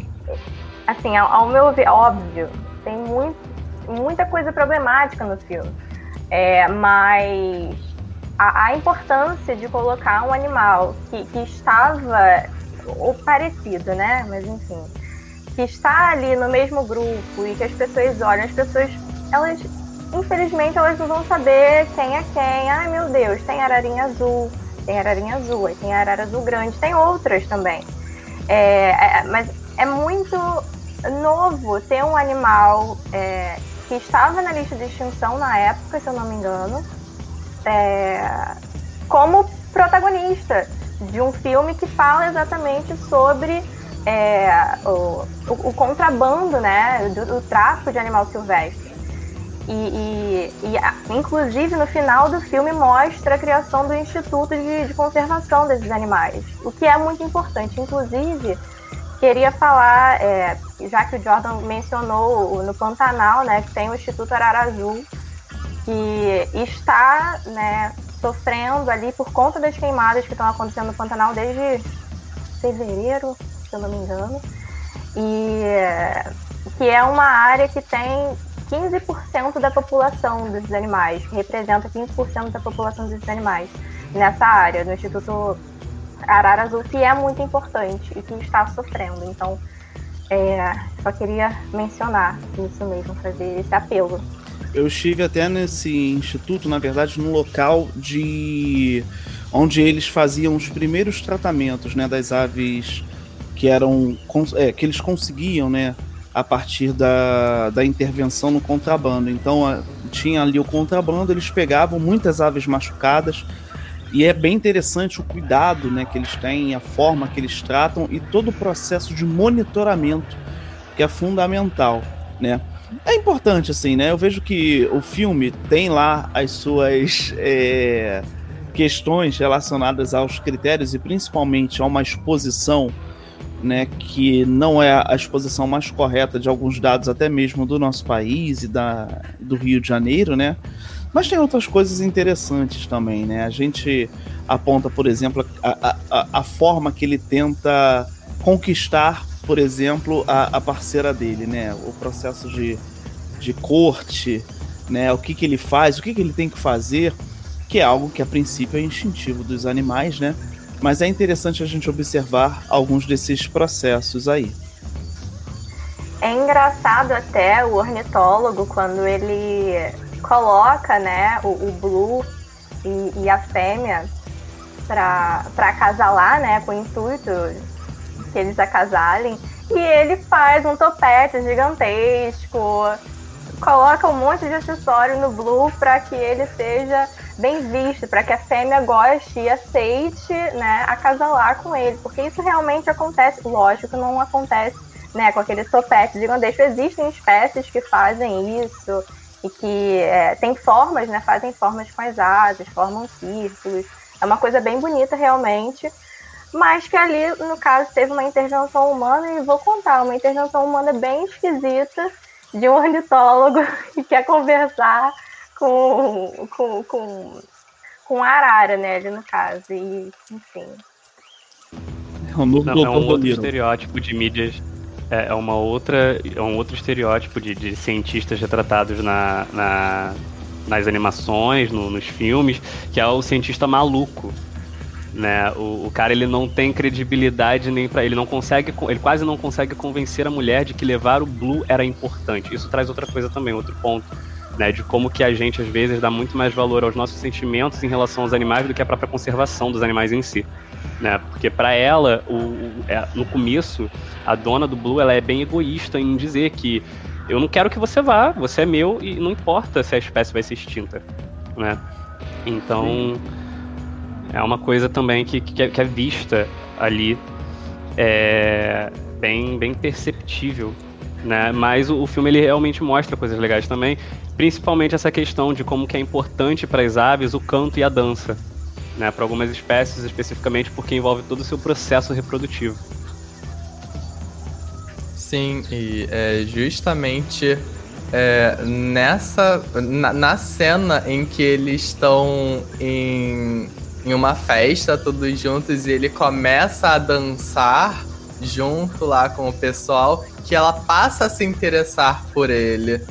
assim, ao, ao, meu ver, óbvio, tem muito, muita coisa problemática no filme. É, mas a, a, importância de colocar um animal que, que estava, ou parecido, né? Mas enfim, que está ali no mesmo grupo e que as pessoas olham, as pessoas elas, infelizmente, elas não vão saber quem é quem. Ai, meu Deus, tem ararinha azul, tem ararinha azul, tem arara azul grande, tem outras também. É, é, mas é muito novo ter um animal é, que estava na lista de extinção na época, se eu não me engano, é, como protagonista de um filme que fala exatamente sobre é, o, o, o, contrabando, né, do, do, tráfico de animal silvestre. E, e, e, inclusive, no final do filme mostra a criação do Instituto de, de, Conservação desses animais, o que é muito importante. Inclusive, queria falar, é, já que o Jordan mencionou no Pantanal, né, que tem o Instituto Arara Azul, que está né, sofrendo ali por conta das queimadas que estão acontecendo no Pantanal desde fevereiro, se eu não me engano, e que é uma área que tem 15% da população desses animais, que representa 15% da população desses animais nessa área, no Instituto Arara Azul, que é muito importante e que está sofrendo. Então, É, só queria mencionar isso mesmo, fazer esse apelo. Eu estive até nesse instituto, na verdade, num local de onde eles faziam os primeiros tratamentos, né, das aves que eram é, que eles conseguiam, né, a partir da, da intervenção no contrabando. Então a, tinha ali o contrabando, eles pegavam muitas aves machucadas e é bem interessante o cuidado, né, que eles têm, a forma que eles tratam e todo o processo de monitoramento que é fundamental, né? É importante, assim, né? Eu vejo que o filme tem lá as suas é, questões relacionadas aos critérios e principalmente a uma exposição, né? Que não é a exposição mais correta de alguns dados, até mesmo do nosso país e da, do Rio de Janeiro, né? Mas tem outras coisas interessantes também, né? A gente aponta, por exemplo, a, a, a forma que ele tenta conquistar por exemplo, a, a parceira dele, né? O processo de, de corte, né? O que, que ele faz, o que, que ele tem que fazer, que é algo que a princípio é instintivo dos animais, né? Mas é interessante a gente observar alguns desses processos aí. É engraçado até o ornitólogo quando ele coloca, né, o, o Blue e, e a fêmea para acasalar, né, com o intuito que eles acasalem. E ele faz um topete gigantesco, coloca um monte de acessório no Blue para que ele seja bem visto, para que a fêmea goste e aceite, né, acasalar com ele, porque isso realmente acontece, lógico não acontece, né, com aquele topete gigantesco. Existem espécies que fazem isso e que é, tem formas, né, fazem formas com as asas, formam círculos. É uma coisa bem bonita realmente mas que ali, no caso, teve uma intervenção humana, e vou contar, uma intervenção humana bem esquisita de um ornitólogo (laughs) que quer conversar com, com, com, com a arara, né, ali no caso, e enfim. É um, Não, é um outro estereótipo de mídias, é, é, uma outra, é um outro estereótipo de, de cientistas retratados na, na nas animações, no, nos filmes, que é o cientista maluco, né? O, o, cara ele não tem credibilidade nem para ele não consegue, ele quase não consegue convencer a mulher de que levar o blue era importante. Isso traz outra coisa também, outro ponto, né? De como que a gente às vezes dá muito mais valor aos nossos sentimentos em relação aos animais do que a própria conservação dos animais em si. Né? Porque para ela, o, o é, no começo, a dona do Blue ela é bem egoísta em dizer que eu não quero que você vá, você é meu e não importa se a espécie vai ser extinta, né? Então, Sim é uma coisa também que, que, que é vista ali, é, bem, bem perceptível. Né? Mas o, o, filme ele realmente mostra coisas legais também, principalmente essa questão de como que é importante para as aves o canto e a dança, né? Para algumas espécies especificamente porque envolve todo o seu processo reprodutivo. Sim, e é justamente é, nessa na, na, cena em que eles estão em em uma festa, todos juntos, e ele começa a dançar junto lá com o pessoal, que ela passa a se interessar por ele.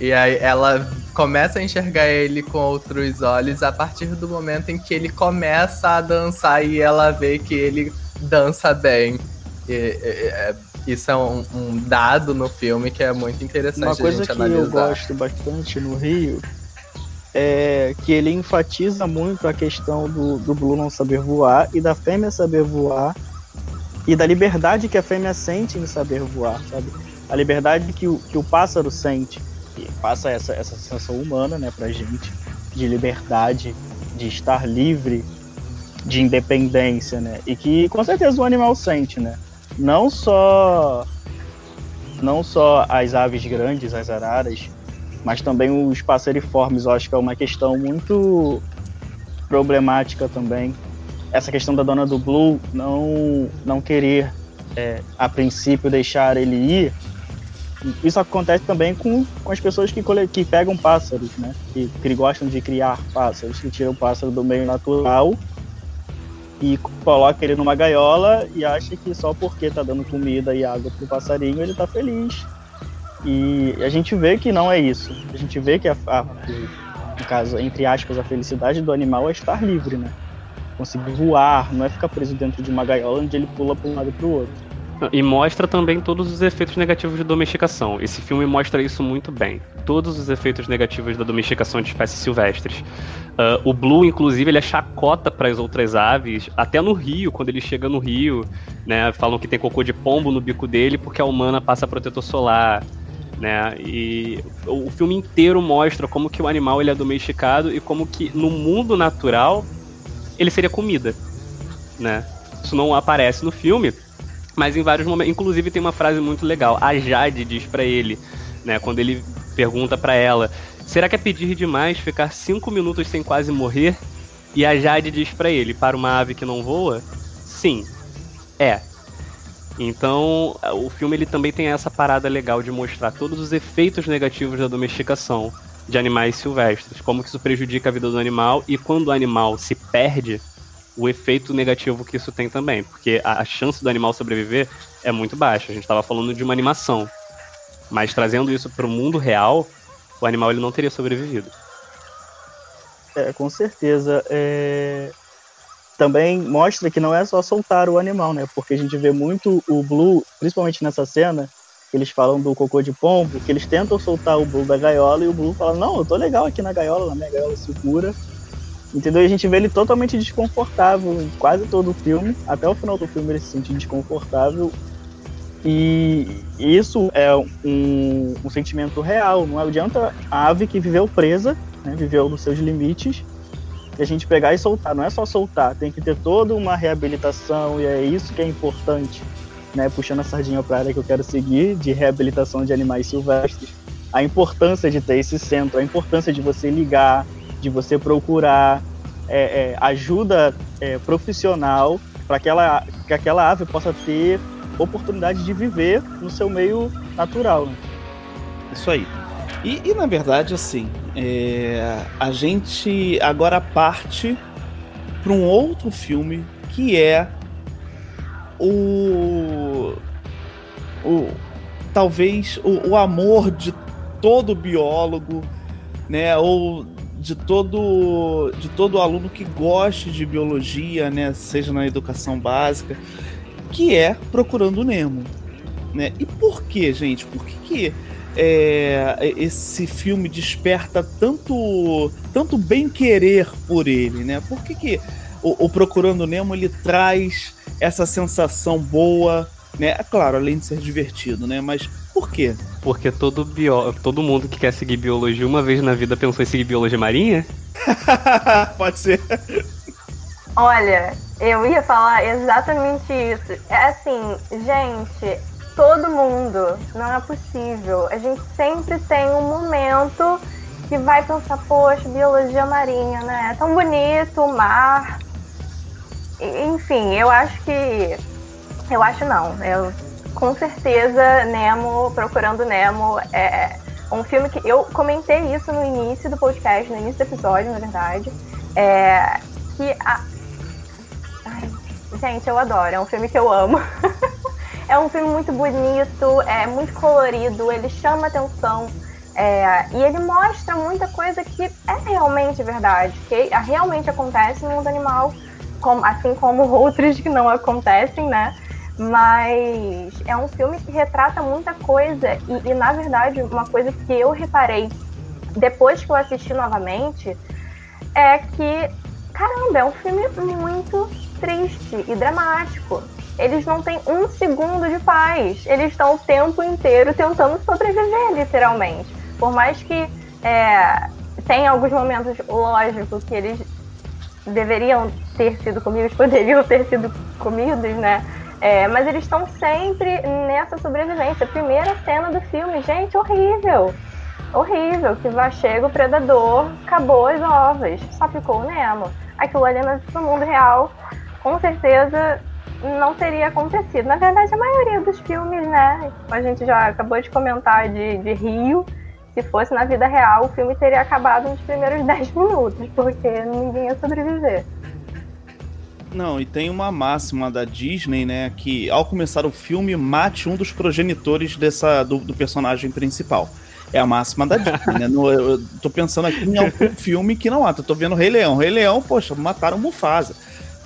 E aí ela começa a enxergar ele com outros olhos a partir do momento em que ele começa a dançar e ela vê que ele dança bem. E, e, é, isso é um, um, dado no filme que é muito interessante Uma coisa que analisar. eu gosto bastante no Rio é que ele enfatiza muito a questão do, do Blue não saber voar e da fêmea saber voar e da liberdade que a fêmea sente em saber voar, sabe? A liberdade que o, que o pássaro sente, e passa essa, essa sensação humana, né, pra gente, de liberdade, de estar livre, de independência, né? E que com certeza o animal sente, né? Não só não só as aves grandes, as araras, mas também os passeriformes, eu acho que é uma questão muito problemática também. Essa questão da dona do Blue não, não querer, é, a princípio, deixar ele ir. Isso acontece também com, com as pessoas que, que pegam pássaros, né? Que, que gostam de criar pássaros, que tiram o pássaro do meio natural e coloca ele numa gaiola e acha que só porque tá dando comida e água pro passarinho ele tá feliz e a gente vê que não é isso. A gente vê que, a, a, no caso, entre aspas, a felicidade do animal é estar livre, né? Conseguir voar, não é ficar preso dentro de uma gaiola onde ele pula para um lado para o outro. E mostra também todos os efeitos negativos de domesticação. Esse filme mostra isso muito bem. Todos os efeitos negativos da domesticação de espécies silvestres. Uh, o Blue, inclusive, ele é chacota para as outras aves, até no rio, quando ele chega no rio, né? Falam que tem cocô de pombo no bico dele porque a humana passa protetor solar. Né? E o filme inteiro mostra como que o animal ele é domesticado e como que no mundo natural ele seria comida, né? Isso não aparece no filme, mas em vários momentos, inclusive tem uma frase muito legal. A Jade diz para ele, né, quando ele pergunta para ela: "Será que é pedir demais ficar cinco minutos sem quase morrer?" E a Jade diz para ele: "Para uma ave que não voa, sim, é." Então, o filme ele também tem essa parada legal de mostrar todos os efeitos negativos da domesticação de animais silvestres, como que isso prejudica a vida do animal e quando o animal se perde, o efeito negativo que isso tem também, porque a, a chance do animal sobreviver é muito baixa. A gente estava falando de uma animação, mas trazendo isso para o mundo real, o animal ele não teria sobrevivido. É, com certeza. É... Também mostra que não é só soltar o animal, né? Porque a gente vê muito o Blue, principalmente nessa cena, eles falam do cocô de pombo, que eles tentam soltar o Blue da gaiola e o Blue fala: Não, eu tô legal aqui na gaiola, na minha gaiola segura. Entendeu? E a gente vê ele totalmente desconfortável em quase todo o filme. Até o final do filme ele se sente desconfortável. E isso é um, um sentimento real. Não adianta a ave que viveu presa, né, viveu nos seus limites, e a gente pegar e soltar. Não é só soltar, tem que ter toda uma reabilitação, e é isso que é importante. Né, puxando a sardinha para a área que eu quero seguir, de reabilitação de animais silvestres. A importância de ter esse centro, a importância de você ligar, de você procurar é, é, ajuda é, profissional para que, ela, que aquela ave possa ter oportunidade de viver no seu meio natural. Né? Isso aí. E, e, na verdade, assim, é, a gente agora parte para um outro filme que é o. o talvez o, o amor de todo biólogo, né? Ou de todo de todo aluno que goste de biologia, né, seja na educação básica, que é procurando o Nemo, né? E por que, gente? Por que, que é, esse filme desperta tanto tanto bem querer por ele, né? Por que, que o, o Procurando Nemo ele traz essa sensação boa, né? É claro, além de ser divertido, né? Mas por quê? Porque todo, bio... todo mundo que quer seguir biologia uma vez na vida pensou em seguir biologia marinha? (laughs) Pode ser. Olha, eu ia falar exatamente isso. É assim, gente, todo mundo, não é possível. A gente sempre tem um momento que vai pensar, poxa, biologia marinha, né? É tão bonito, o mar. Enfim, eu acho que. Eu acho não. Eu com certeza Nemo, Procurando Nemo, é um filme que eu comentei isso no início do podcast, no início do episódio, na verdade. É, que a... Ai, gente, eu adoro, é um filme que eu amo. (laughs) é um filme muito bonito, é muito colorido, ele chama atenção. É, e ele mostra muita coisa que é realmente verdade, que realmente acontece no mundo animal, como, assim como outros que não acontecem, né? Mas é um filme que retrata muita coisa. E, e, na verdade, uma coisa que eu reparei depois que eu assisti novamente é que, caramba, é um filme muito triste e dramático. Eles não têm um segundo de paz. Eles estão o tempo inteiro tentando sobreviver, literalmente. Por mais que é, tem alguns momentos lógicos que eles deveriam ter sido comidos, poderiam ter sido comidos, né? É, mas eles estão sempre nessa sobrevivência. Primeira cena do filme, gente, horrível. Horrível. Que vai, chega o predador, acabou as ovas, só ficou o Nemo. Aquilo ali no mundo real, com certeza não teria acontecido. Na verdade, a maioria dos filmes, né? A gente já acabou de comentar de, de Rio. Se fosse na vida real, o filme teria acabado nos primeiros (laughs) 10 minutos, porque ninguém ia sobreviver. Não, e tem uma máxima da Disney, né? Que ao começar o filme, mate um dos progenitores dessa, do, do personagem principal. É a máxima da Disney, né? No, eu tô pensando aqui em algum (laughs) filme que não mata. Eu tô vendo Rei Leão. Rei Leão, poxa, mataram Mufasa.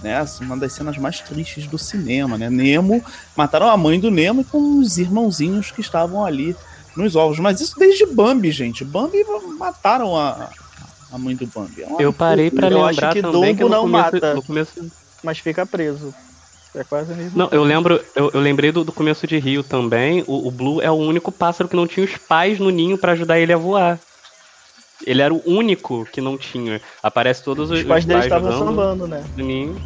né? Assim, uma das cenas mais tristes do cinema, né? Nemo, mataram a mãe do Nemo com os irmãozinhos que estavam ali nos ovos. Mas isso desde Bambi, gente. Bambi mataram a, a mãe do Bambi. É eu parei para lembrar acho que também Dumbo que não começo, mata, no começo... mas fica preso. É quase mesmo. Não, eu lembro, eu, eu lembrei do, do, começo de Rio também. O, o, Blue é o único pássaro que não tinha os pais no ninho para ajudar ele a voar. Ele era o único que não tinha. Aparece todos os, os pais dele estavam sambando, né? Do ninho.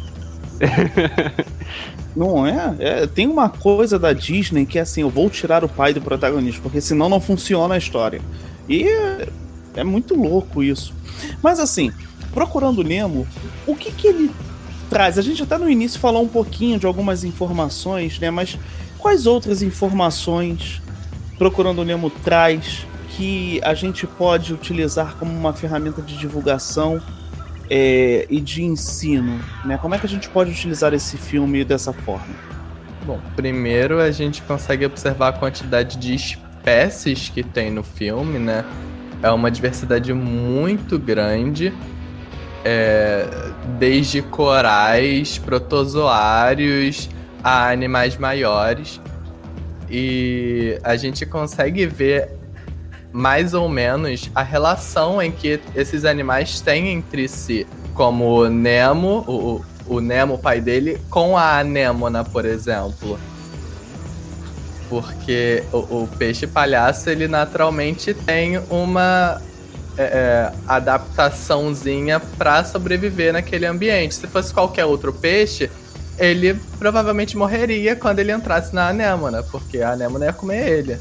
(laughs) Não é? é? Tem uma coisa da Disney que é assim: eu vou tirar o pai do protagonista, porque senão não funciona a história. E é, é muito louco isso. Mas assim, procurando Nemo, o que que ele traz? A gente até no início falou um pouquinho de algumas informações, né? Mas quais outras informações Procurando Nemo traz que a gente pode utilizar como uma ferramenta de divulgação é, e de ensino? Né? Como é que a gente pode utilizar esse filme dessa forma? Bom, primeiro a gente consegue observar a quantidade de espécies que tem no filme, né? É uma diversidade muito grande. É, desde corais, protozoários a animais maiores. E a gente consegue ver mais ou menos a relação em que esses animais têm entre si. Como o Nemo, o, o Nemo, pai dele, com a anêmona, por exemplo. Porque o, o peixe palhaço, ele naturalmente tem uma é, é, adaptaçãozinha para sobreviver naquele ambiente. Se fosse qualquer outro peixe, ele provavelmente morreria quando ele entrasse na anêmona, porque a anêmona ia comer ele.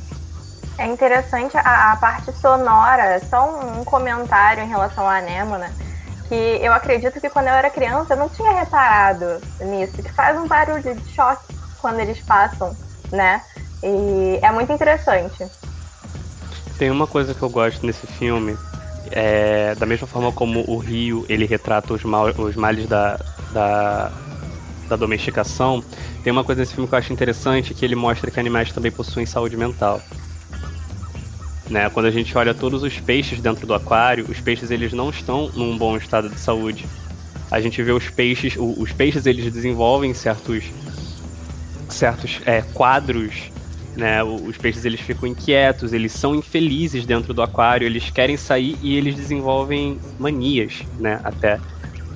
É interessante a, a parte sonora, só um, um comentário em relação à anêmona, que eu acredito que quando eu era criança eu não tinha reparado nisso, que faz um barulho de choque quando eles passam, né? E é muito interessante. Tem uma coisa que eu gosto nesse filme, é, da mesma forma como o Rio ele retrata os, mal, os males da, da, da domesticação, tem uma coisa nesse filme que eu acho interessante, que ele mostra que animais também possuem saúde mental. Né? Quando a gente olha todos os peixes dentro do aquário, os peixes eles não estão num bom estado de saúde. A gente vê os peixes, os peixes eles desenvolvem certos certos é, quadros, né? Os peixes eles ficam inquietos, eles são infelizes dentro do aquário, eles querem sair e eles desenvolvem manias, né? Até.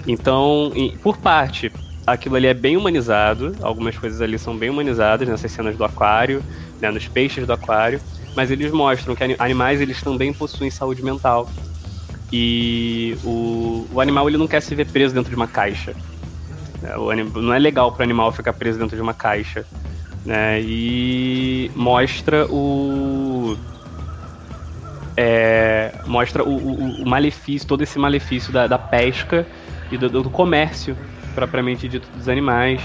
Então, por parte, aquilo ali é bem humanizado, algumas coisas ali são bem humanizadas nessas cenas do aquário, né? Nos peixes do aquário mas eles mostram que animais eles também possuem saúde mental. E o, o animal ele não quer se ver preso dentro de uma caixa. É, não é legal para o animal ficar preso dentro de uma caixa. Né? E mostra o. É, mostra o, o, o, malefício, todo esse malefício da, da pesca e do, do comércio, propriamente dito, dos animais.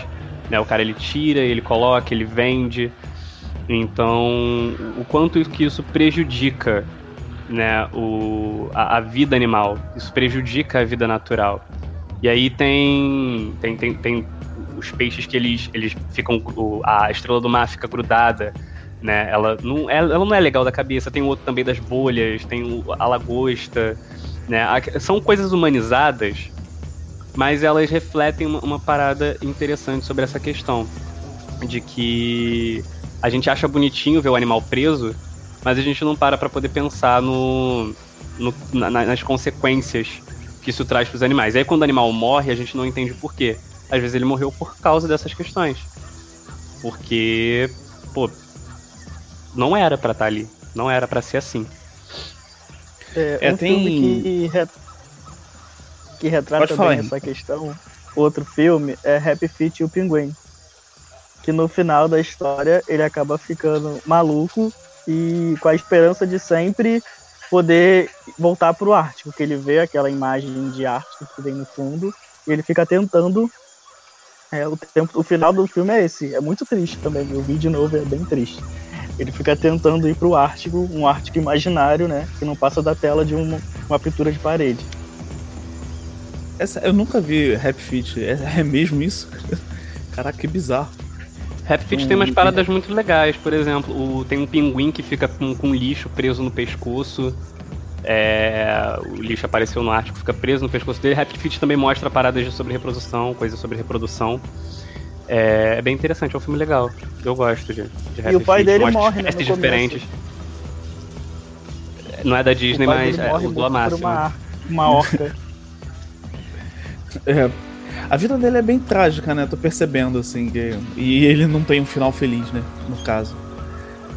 Né? O cara ele tira, ele coloca, ele vende. Então, o quanto que isso prejudica né, o, a, a, vida animal, isso prejudica a vida natural. E aí tem, tem, tem, tem os peixes que eles, eles ficam. A estrela do mar fica grudada. Né? Ela, não, ela, não é legal da cabeça. Tem outro também das bolhas, tem a lagosta. Né? São coisas humanizadas, mas elas refletem uma, uma parada interessante sobre essa questão. De que a gente acha bonitinho ver o animal preso, mas a gente não para para poder pensar no, no na, nas consequências que isso traz para os animais. Aí quando o animal morre, a gente não entende por quê. Às vezes ele morreu por causa dessas questões. Porque, pô, não era para estar tá ali, não era para ser assim. É, é um tem... filme que, re... que retrata bem essa questão. Outro filme é Happy Feet e o Pinguim que no final da história ele acaba ficando maluco e com a esperança de sempre poder voltar para o Ártico, que ele vê aquela imagem de Ártico que vem no fundo e ele fica tentando. É, o, tempo, o final do filme é esse, é muito triste também. Eu vi de novo, é bem triste. Ele fica tentando ir para o Ártico, um Ártico imaginário, né, que não passa da tela de uma, uma pintura de parede. Essa, eu nunca vi Rap Fit, é, é mesmo isso? (laughs) Caraca, que bizarro. Rapfit um, tem umas paradas muito legais, por exemplo, o, tem um pinguim que fica com, com lixo preso no pescoço. É, o lixo apareceu no Ártico, fica preso no pescoço dele. Rapid Fit também mostra paradas sobre reprodução, coisas sobre reprodução. É, é, bem interessante, é um filme legal. Eu gosto de, de Rapid E o pai Fit, dele morre, né? diferentes. Não é da Disney, mas é o do máximo. Uma, uma orca. (laughs) é, a vida dele é bem trágica, né? Tô percebendo, assim. Que... E ele não tem um final feliz, né? No caso.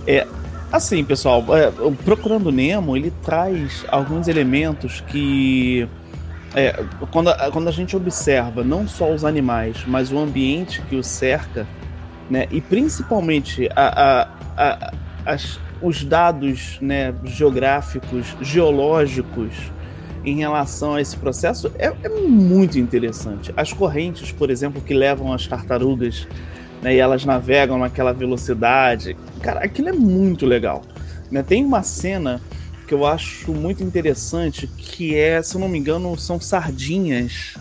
É. Assim, pessoal, é, Procurando Nemo, ele traz alguns elementos que. É, quando, a, quando a gente observa não só os animais, mas o ambiente que o cerca, né? E principalmente a, a, a as, os dados né, geográficos, geológicos em relação a esse processo é, é, muito interessante. As correntes, por exemplo, que levam as tartarugas né, e elas navegam naquela velocidade, cara, aquilo é muito legal. Né? Tem uma cena que eu acho muito interessante que é, se eu não me engano, são sardinhas.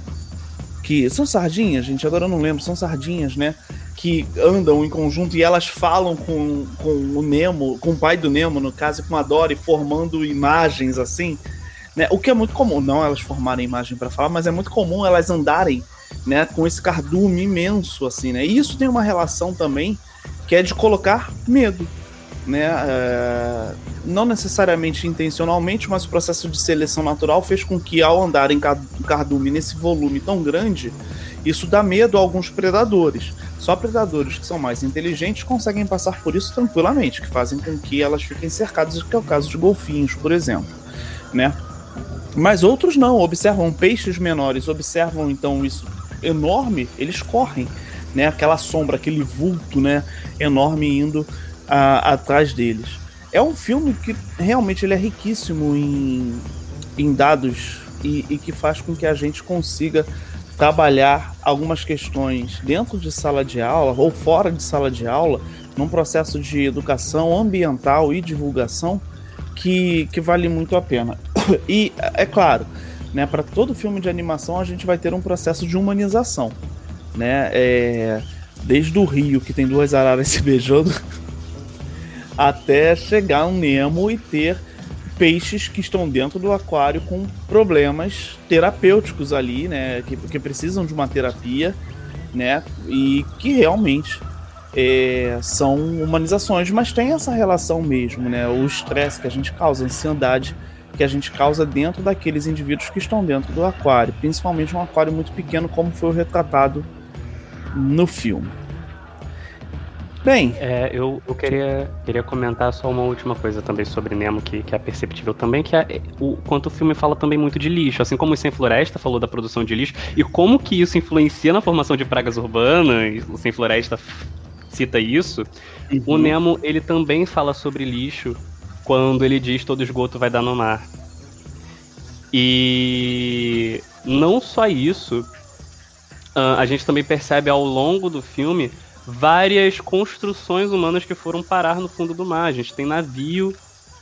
Que são sardinhas, gente, agora eu não lembro, são sardinhas, né? Que andam em conjunto e elas falam com, com o Nemo, com o pai do Nemo, no caso, com a Dory, formando imagens assim. Né? O que é muito comum, não elas formarem imagem para falar, mas é muito comum elas andarem né, com esse cardume imenso, assim, né? E isso tem uma relação também que é de colocar medo, né? É... não necessariamente intencionalmente, mas o processo de seleção natural fez com que ao andar em cardume nesse volume tão grande, isso dá medo a alguns predadores. Só predadores que são mais inteligentes conseguem passar por isso tranquilamente, que fazem com que elas fiquem cercadas, que é o caso de golfinhos, por exemplo, né? Mas outros não, observam peixes menores, observam então isso enorme, eles correm, né? Aquela sombra, aquele vulto, né? Enorme indo a, atrás deles. É um filme que realmente ele é riquíssimo em, em dados e, e que faz com que a gente consiga trabalhar algumas questões dentro de sala de aula ou fora de sala de aula, num processo de educação ambiental e divulgação que, que vale muito a pena. (coughs) E, é claro, né, para todo filme de animação a gente vai ter um processo de humanização. Né? É, desde o rio, que tem duas araras (laughs) se beijando, até chegar um Nemo e ter peixes que estão dentro do aquário com problemas terapêuticos ali, né? Que, que precisam de uma terapia, né? E que realmente é, são humanizações, mas tem essa relação mesmo, né? O estresse que a gente causa, a ansiedade que a gente causa dentro daqueles indivíduos que estão dentro do aquário, principalmente um aquário muito pequeno, como foi retratado no filme. Bem. É, eu, eu queria, queria comentar só uma última coisa também sobre Nemo, que, que é perceptível também, que é o quanto o filme fala também muito de lixo. Assim como o Sem Floresta falou da produção de lixo, e como que isso influencia na formação de pragas urbanas, o Sem Floresta cita isso, uhum. o Nemo ele também fala sobre lixo quando ele diz todo esgoto vai dar no mar. E não só isso, a gente também percebe ao longo do filme várias construções humanas que foram parar no fundo do mar. A gente tem navio,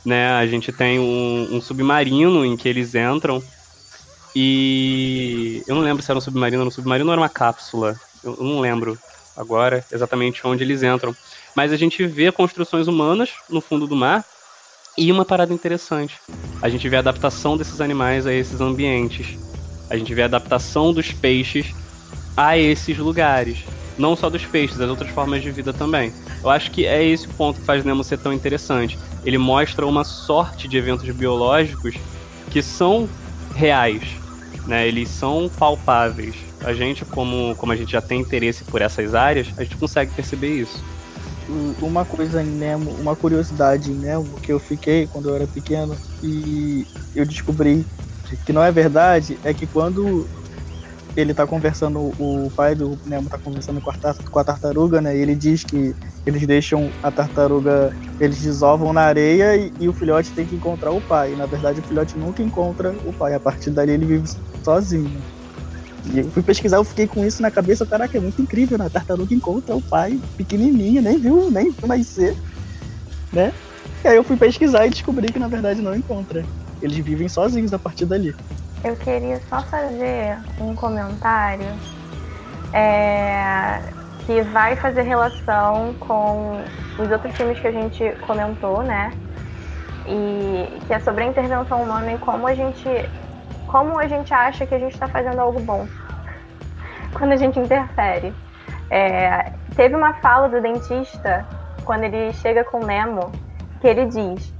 né? A gente tem um, um submarino em que eles entram. E eu não lembro se era um submarino ou um submarino ou era uma cápsula. Eu não lembro agora exatamente onde eles entram. Mas a gente vê construções humanas no fundo do mar. E uma parada interessante: a gente vê a adaptação desses animais a esses ambientes. A gente vê a adaptação dos peixes a esses lugares. Não só dos peixes, das outras formas de vida também. Eu acho que é esse o ponto que faz Nemo ser tão interessante. Ele mostra uma sorte de eventos biológicos que são reais, né? Eles são palpáveis. A gente, como, como a gente já tem interesse por essas áreas, a gente consegue perceber isso. Uma coisa Nemo, uma curiosidade Nemo que eu fiquei quando eu era pequeno e eu descobri que não é verdade é que quando ele tá conversando, o pai do Nemo tá conversando com a, com a tartaruga, né? E ele diz que eles deixam a tartaruga, eles desovam na areia e, e, o filhote tem que encontrar o pai. E, na verdade, o filhote nunca encontra o pai. A partir dali ele vive sozinho. E eu fui pesquisar, eu fiquei com isso na cabeça, caraca, é muito incrível, né? A tartaruga encontra o pai pequenininha, nem viu, nem viu nascer, né? E aí eu fui pesquisar e descobri que na verdade não encontra. Eles vivem sozinhos a partir dali. Eu queria só fazer um comentário é, que vai fazer relação com os outros filmes que a gente comentou, né? e que é sobre a intervenção humana e como a gente como a gente acha que a gente está fazendo algo bom quando a gente interfere. É, teve uma fala do dentista quando ele chega com Nemo que ele diz: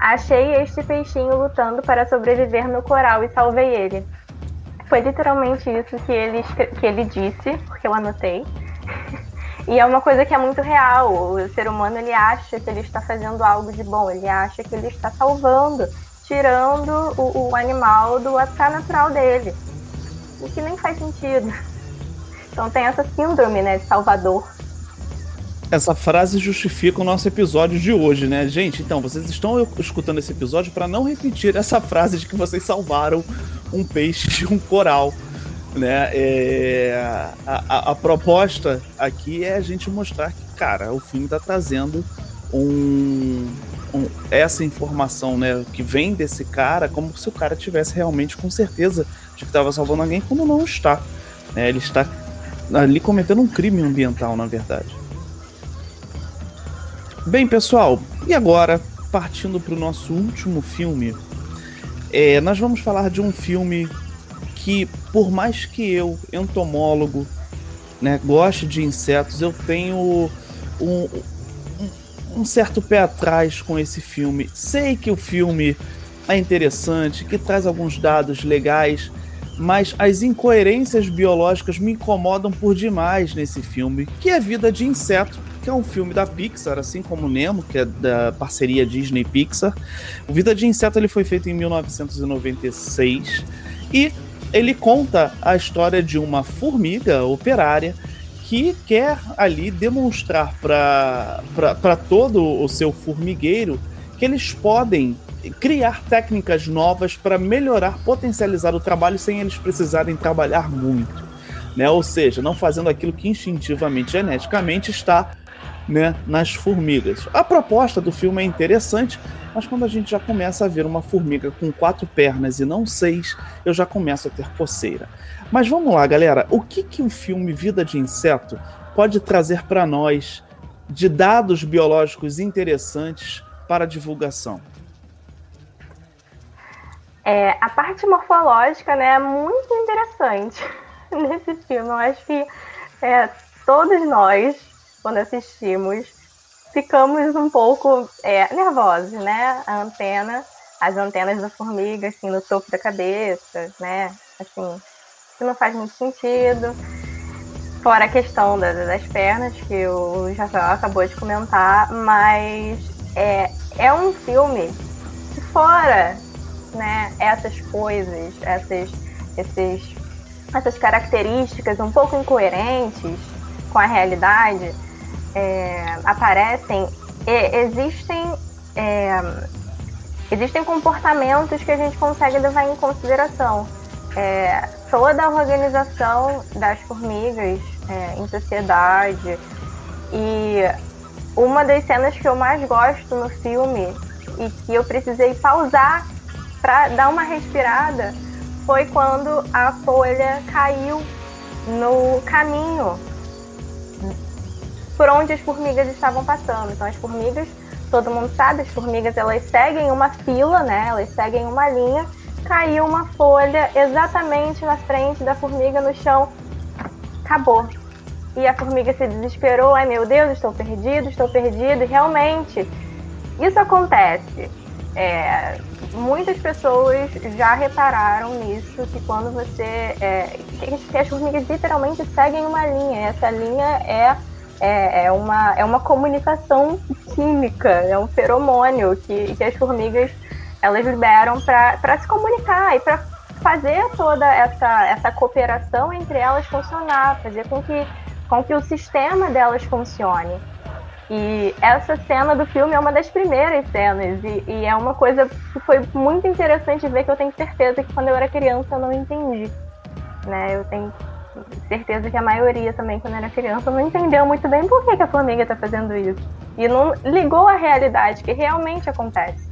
Achei este peixinho lutando para sobreviver no coral e salvei ele. Foi literalmente isso que ele, que ele disse, porque eu anotei. (laughs) E é uma coisa que é muito real. O ser humano ele acha que ele está fazendo algo de bom, ele acha que ele está salvando, tirando o, o animal do habitat natural dele. O que nem faz sentido. Então tem essa síndrome, né, de salvador. Essa frase justifica o nosso episódio de hoje, né? Gente, então, vocês estão escutando esse episódio para não repetir essa frase de que vocês salvaram um peixe de um coral né? É, a, a, a, proposta aqui é a gente mostrar que, cara, o filme está trazendo um, um, essa informação, né, que vem desse cara, como se o cara tivesse realmente com certeza de que estava salvando alguém, quando não está. Né? Ele está ali cometendo um crime ambiental, na verdade. Bem, pessoal, e agora, partindo para o nosso último filme, é, nós vamos falar de um filme que, por mais que eu, entomólogo, né, goste de insetos, eu tenho um, um, certo pé atrás com esse filme. Sei que o filme é interessante, que traz alguns dados legais, mas as incoerências biológicas me incomodam por demais nesse filme, que é Vida de Inseto, que é um filme da Pixar, assim como Nemo, que é da parceria Disney Pixar. O Vida de Inseto ele foi feito em 1996 e ele conta a história de uma formiga operária que quer ali demonstrar para todo o seu formigueiro que eles podem criar técnicas novas para melhorar, potencializar o trabalho sem eles precisarem trabalhar muito. Né? Ou seja, não fazendo aquilo que instintivamente, geneticamente está né, nas formigas. A proposta do filme é interessante, mas quando a gente já começa a ver uma formiga com quatro pernas e não seis, eu já começo a ter coceira. Mas vamos lá, galera. O que, que o filme Vida de Inseto pode trazer para nós de dados biológicos interessantes para divulgação? É, a parte morfológica né, é muito interessante (laughs) nesse filme. Eu acho que é, todos nós, quando assistimos, ficamos um pouco é, nervosos, né? A antena, as antenas da formiga, assim, no topo da cabeça, né? Assim, que não faz muito sentido. Fora a questão das, das pernas, que o Rafael acabou de comentar, mas é, é um filme que fora né, essas coisas, essas, esses, essas características um pouco incoerentes com a realidade, é, aparecem, existem, é, existem comportamentos que a gente consegue levar em consideração. É, toda a organização das formigas é, em sociedade e uma das cenas que eu mais gosto no filme e que eu precisei pausar para dar uma respirada foi quando a folha caiu no caminho por onde as formigas estavam passando. Então as formigas, todo mundo sabe, as formigas elas seguem uma fila, né? Elas seguem uma linha. Caiu uma folha exatamente na frente da formiga no chão. Acabou. E a formiga se desesperou. Ai meu Deus, estou perdido, estou perdido. E realmente, isso acontece. É, muitas pessoas já repararam nisso, que quando você. É, que as formigas literalmente seguem uma linha. Essa linha é é, é, uma, é uma comunicação química, é um feromônio que, que as formigas elas liberam para se comunicar e para fazer toda essa, essa cooperação entre elas funcionar, fazer com que, com que o sistema delas funcione. E essa cena do filme é uma das primeiras cenas, e, e, é uma coisa que foi muito interessante ver, que eu tenho certeza que quando eu era criança eu não entendi. Né? Eu tenho certeza que a maioria também, quando era criança, não entendeu muito bem por que, que a formiga está fazendo isso. E não ligou à realidade, que realmente acontece.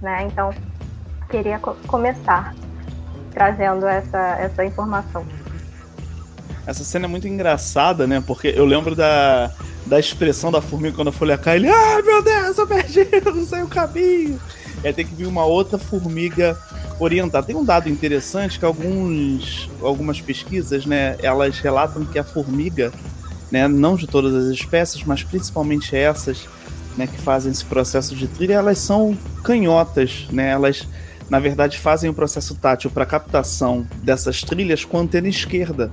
Né? Então, queria co começar trazendo essa, essa informação. Essa cena é muito engraçada, né? Porque eu lembro da, da expressão da formiga quando a folha cai, ele, ah, meu Deus, eu perdi, (laughs) eu não sei o caminho. Aí tem que vir uma outra formiga orientar. Tem um dado interessante que alguns, algumas pesquisas, né, elas relatam que a formiga, né, não de todas as espécies, mas principalmente essas, né, que fazem esse processo de trilha, elas são canhotas, né? Elas na verdade fazem o processo tátil para captação dessas trilhas com a antena esquerda.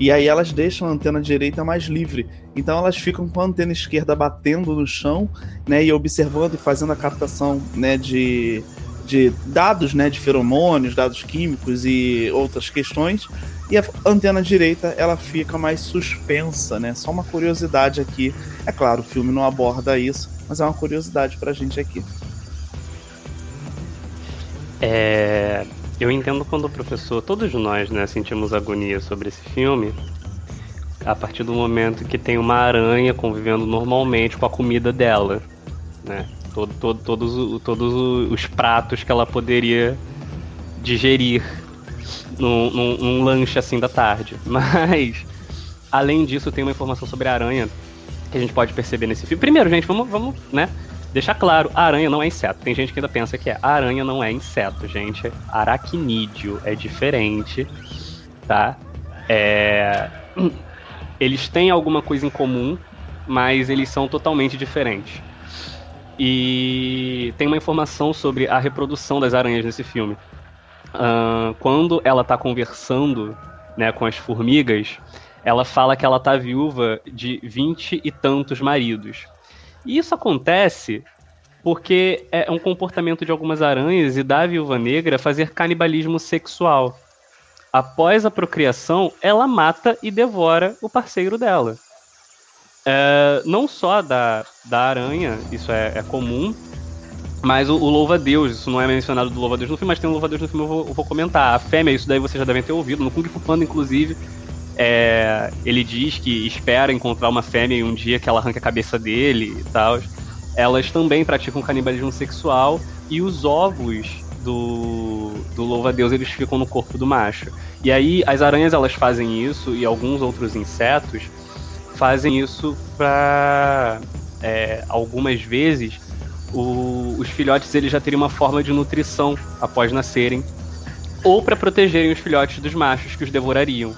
E aí elas deixam a antena direita mais livre. Então elas ficam com a antena esquerda batendo no chão, né, e observando e fazendo a captação, né, de, de dados, né, de feromônios, dados químicos e outras questões. E a antena direita ela fica mais suspensa, né? Só uma curiosidade aqui. É claro, o filme não aborda isso, mas é uma curiosidade pra gente aqui. É, eu entendo quando o professor, todos nós, né, sentimos agonia sobre esse filme, a partir do momento que tem uma aranha convivendo normalmente com a comida dela, né? Todo, todo, todos, todos os pratos que ela poderia digerir num, num, num lanche assim da tarde. (laughs) Mas, além disso, tem uma informação sobre a aranha que a gente pode perceber nesse filme. Primeiro, gente, vamos, vamos né? Deixar claro, aranha não é inseto. Tem gente que ainda pensa que é. Aranha não é inseto, gente. Aracnídeo é diferente, tá? É... (clears throat) Eles têm alguma coisa em comum, mas eles são totalmente diferentes. E tem uma informação sobre a reprodução das aranhas nesse filme. Uh, quando ela tá conversando né, com as formigas, ela fala que ela tá viúva de vinte e tantos maridos. E isso acontece porque é um comportamento de algumas aranhas e da viúva negra fazer canibalismo sexual. Após a procriação, ela mata e devora o parceiro dela. É, não só da, da aranha, isso é, é comum, mas o, o louva-a-Deus, isso não é mencionado do louva-a-Deus no filme, mas tem um louva-a-Deus no filme, eu vou, eu vou, comentar. A fêmea, isso daí vocês já devem ter ouvido, no Kung Fu Panda, inclusive, é, ele diz que espera encontrar uma fêmea em um dia que ela arranca a cabeça dele e tal. Elas também praticam canibalismo sexual e os ovos do, do louva-a-Deus eles ficam no corpo do macho. E aí as aranhas elas fazem isso e alguns outros insetos fazem isso para é, algumas vezes o, os filhotes eles já terem uma forma de nutrição após nascerem ou para protegerem os filhotes dos machos que os devorariam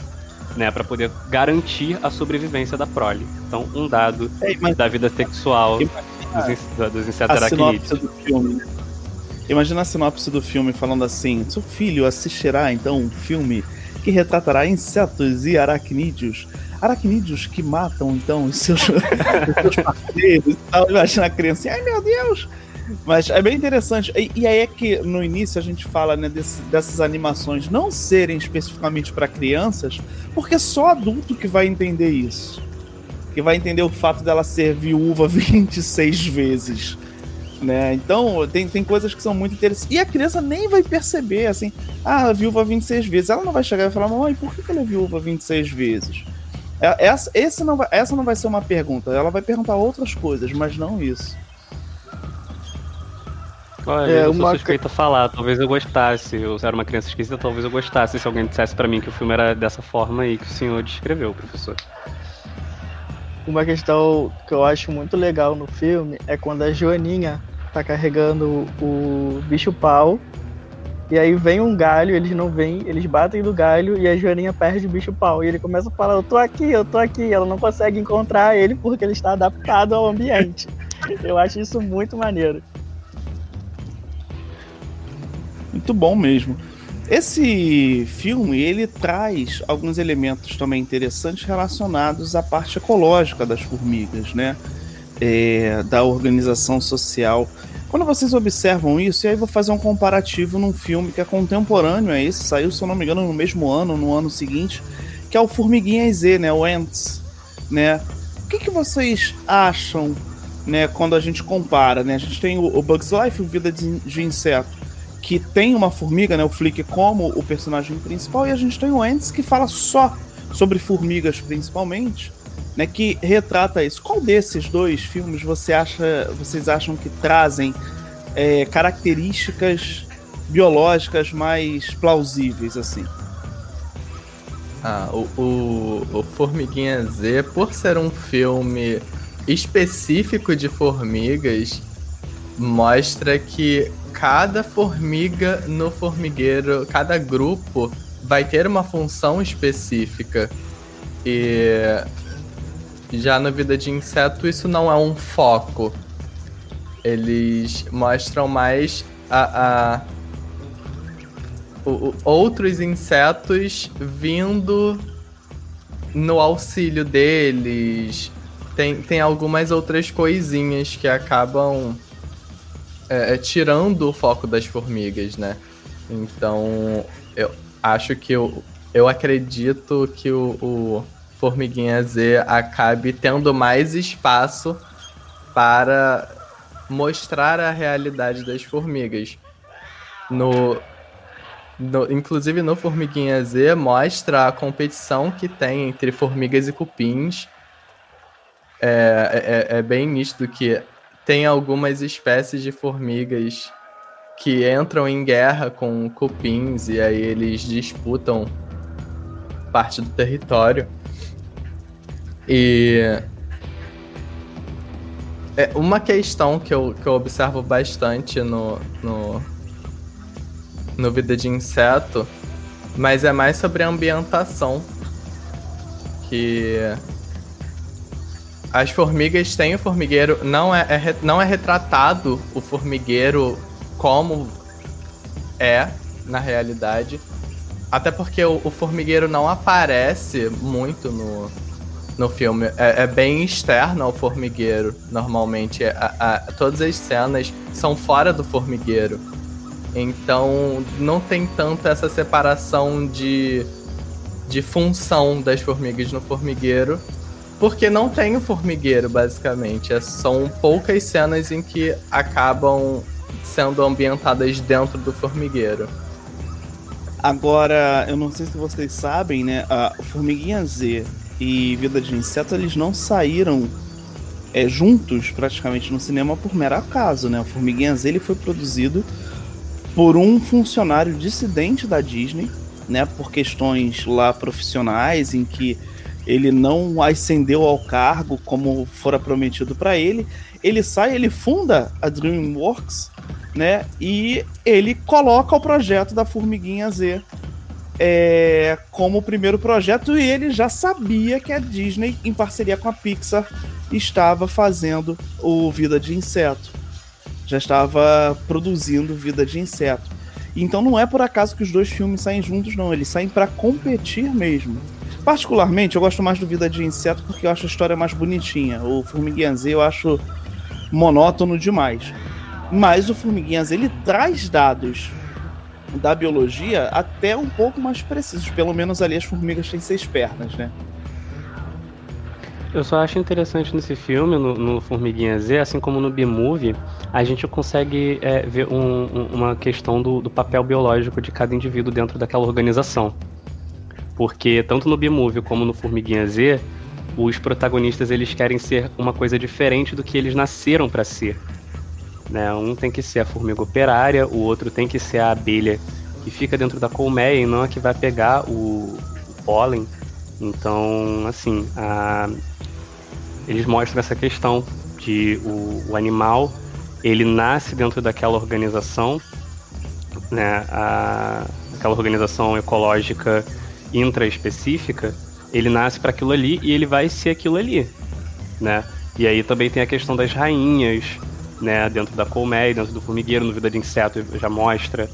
né, para poder garantir a sobrevivência da prole. Então, um dado é, da vida sexual dos, dos insetos aracnídeos. Né? Imagina a sinopse do filme falando assim: seu filho assistirá então um filme que retratará insetos e aracnídeos. Aracnídeos que matam então os seus, (laughs) os seus parceiros e tal. Imagina a criança, ai meu Deus! Mas é bem interessante. E, e, aí é que no início a gente fala né, desse, dessas animações não serem especificamente para crianças, porque só adulto que vai entender isso. Que vai entender o fato dela ser viúva (laughs) 26 vezes. Né? Então, tem, tem coisas que são muito interessantes. E a criança nem vai perceber, assim, ah, viúva 26 vezes. Ela não vai chegar e falar, mãe, por que ela é viúva 26 vezes? É, essa, esse não vai, essa não vai ser uma pergunta. Ela vai perguntar outras coisas, mas não isso. Olha, é, eu uma... sou suspeito a falar, talvez eu gostasse. Eu era uma criança esquisita, talvez eu gostasse se alguém dissesse para mim que o filme era dessa forma aí que o senhor descreveu, professor. Uma questão que eu acho muito legal no filme é quando a Joaninha tá carregando o bicho pau. E aí vem um galho, eles não vêm, eles batem no galho e a Joaninha perde o bicho pau. E ele começa a falar, eu tô aqui, eu tô aqui. Ela não consegue encontrar ele porque ele está adaptado ao ambiente. (laughs) Eu acho isso muito maneiro. Muito bom mesmo. Esse filme ele traz alguns elementos também interessantes relacionados à parte ecológica das formigas, né? É, da organização social. Quando vocês observam isso, e aí vou fazer um comparativo num filme que é contemporâneo a esse, saiu, se eu não me engano, no mesmo ano, no ano seguinte, que é o Formiguinha Z, né? O Ants, né? O que, que vocês acham, né? Quando a gente compara, né? A gente tem o, o Bugs Life, o Vida de, de Inseto, que tem uma formiga, né, o Flick, como o personagem principal, e a gente tem o Ents que fala só sobre formigas principalmente, né, que retrata isso. Qual desses dois filmes você acha, vocês acham que trazem é, características biológicas mais plausíveis assim? Ah, o, o, o Formiguinha Z, por ser um filme específico de formigas, mostra que cada formiga no formigueiro, cada grupo vai ter uma função específica. E já na vida de inseto, isso não é um foco. Eles mostram mais a, a o, outros insetos vindo no auxílio deles. Tem, tem algumas outras coisinhas que acabam é, é, tirando o foco das formigas, né? Então, eu acho que eu, eu acredito que o, o Formiguinha Z acabe tendo mais espaço para mostrar a realidade das formigas. No, no, inclusive no Formiguinha Z mostra a competição que tem entre formigas e cupins. É, é, é bem nítido que tem algumas espécies de formigas que entram em guerra com cupins e aí eles disputam parte do território. E é uma questão que eu, que eu observo bastante no, no, no Vida de Inseto, mas é mais sobre a ambientação. Que as formigas têm o formigueiro, não é, é, não é retratado o formigueiro como é na realidade. Até porque o, o formigueiro não aparece muito no, no filme. É, é, bem externo ao formigueiro, normalmente. A, a, todas as cenas são fora do formigueiro. Então não tem tanto essa separação de, de função das formigas no formigueiro porque não tem o formigueiro, basicamente. É, são poucas cenas em que acabam sendo ambientadas dentro do formigueiro. Agora, eu não sei se vocês sabem, né? A Formiguinha Z e Vida de Inseto, eles não saíram é, juntos praticamente no cinema por mero acaso, né? O Formiguinha Z ele foi produzido por um funcionário dissidente da Disney, né? Por questões lá profissionais em que ele não ascendeu ao cargo como fora prometido para ele. Ele sai, ele funda a DreamWorks, né? E ele coloca o projeto da Formiguinha Z é, como o primeiro projeto e ele já sabia que a Disney, em parceria com a Pixar, estava fazendo o Vida de Inseto. Já estava produzindo Vida de Inseto. Então não é por acaso que os dois filmes saem juntos, não. Eles saem para competir mesmo. Particularmente, eu gosto mais do Vida de Inseto porque eu acho a história mais bonitinha. O Formiguinha Z eu acho monótono demais. Mas o Formiguinha Z ele traz dados da biologia até um pouco mais precisos. Pelo menos ali as formigas têm seis pernas, né? Eu só acho interessante nesse filme, no, no Formiguinha Z, assim como no B-Movie, a gente consegue é, ver um, um, uma questão do, do papel biológico de cada indivíduo dentro daquela organização. Porque tanto no B-Movie como no Formiguinha Z, os protagonistas eles querem ser uma coisa diferente do que eles nasceram para ser. Né? Um tem que ser a formiga operária, o outro tem que ser a abelha que fica dentro da colmeia e não a que vai pegar o, o pólen. Então, assim, a... eles mostram essa questão de o, o, animal ele nasce dentro daquela organização, né? A, aquela organização ecológica intraespecífica, ele nasce para aquilo ali e ele vai ser aquilo ali, né? E aí também tem a questão das rainhas, né? Dentro da colmeia, dentro do formigueiro, no Vida de Inseto já mostra,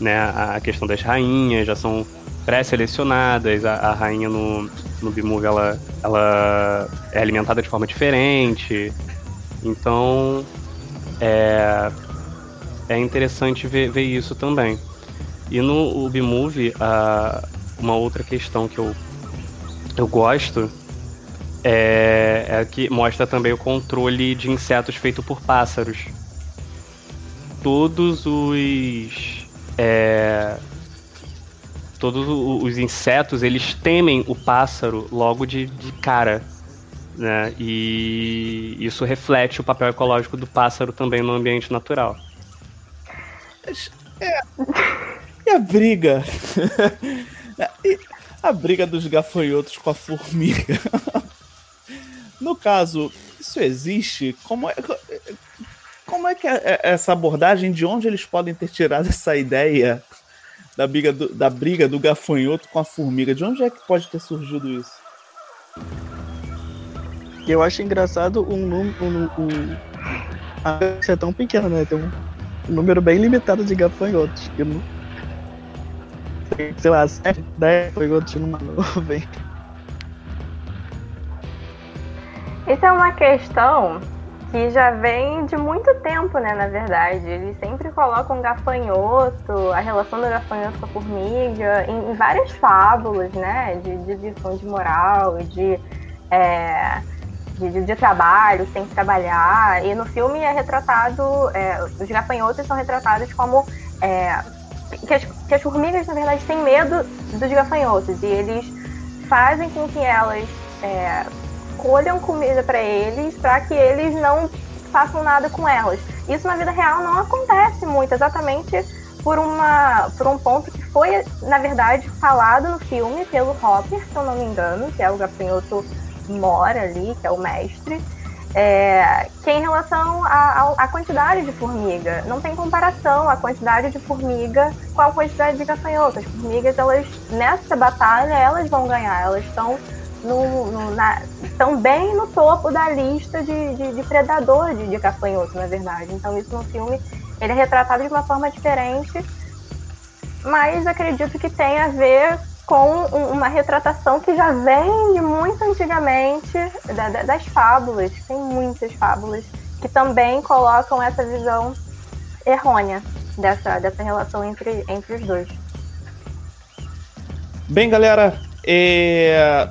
né? A questão das rainhas, já são pré-selecionadas, a, a, rainha no, no B-Movie, ela, ela é alimentada de forma diferente, então é, é interessante ver, ver isso também. E no B-Movie, a, uma outra questão que eu, eu gosto é, é que mostra também o controle de insetos feito por pássaros. Todos os. É, todos os insetos eles temem o pássaro logo de, de cara. Né? E isso reflete o papel ecológico do pássaro também no ambiente natural. É. E a briga? (laughs) a briga dos gafanhotos com a formiga. no caso, isso existe? Como é, como é que é, é essa abordagem, de onde eles podem ter tirado essa ideia da briga do, da briga do gafanhoto com a formiga? De onde é que pode ter surgido isso? Eu acho engraçado um número. Um, um, é tão pequena, né? Tem um, um número bem limitado de gafanhotos. Eu não, sei lá, 7, 10 gafanhotos numa nuvem. Isso é uma questão que já vem de muito tempo, né, na verdade. Eles sempre colocam gafanhoto, a relação do gafanhoto com a formiga, em, em várias fábulas, né, de, de lição de moral, de, é, de, de, de, trabalho, sem trabalhar. E no filme é retratado, é, os gafanhotos são retratados como... É, que, as, que as formigas, na verdade, têm medo dos gafanhotos e eles fazem com que elas é, colham comida para eles, para que eles não façam nada com elas. Isso na vida real não acontece muito, exatamente por, uma, por um ponto que foi, na verdade, falado no filme pelo Hopper, se eu não me engano, que é o gafanhoto mora ali, que é o mestre, é, que é em relação à quantidade de formiga. Não tem comparação a quantidade de formiga com a quantidade de gafanhoto. As formigas, elas, nessa batalha, elas vão ganhar. Elas estão no, no, na, também no topo da lista de, de, de predador de, de gafanhoto, na verdade. Então isso no filme ele é retratado de uma forma diferente, mas acredito que tem a ver com uma retratação que já vem de muito antigamente da, da, das fábulas. Tem muitas fábulas que também colocam essa visão errônea dessa, dessa relação entre, entre os dois. Bem, galera, é,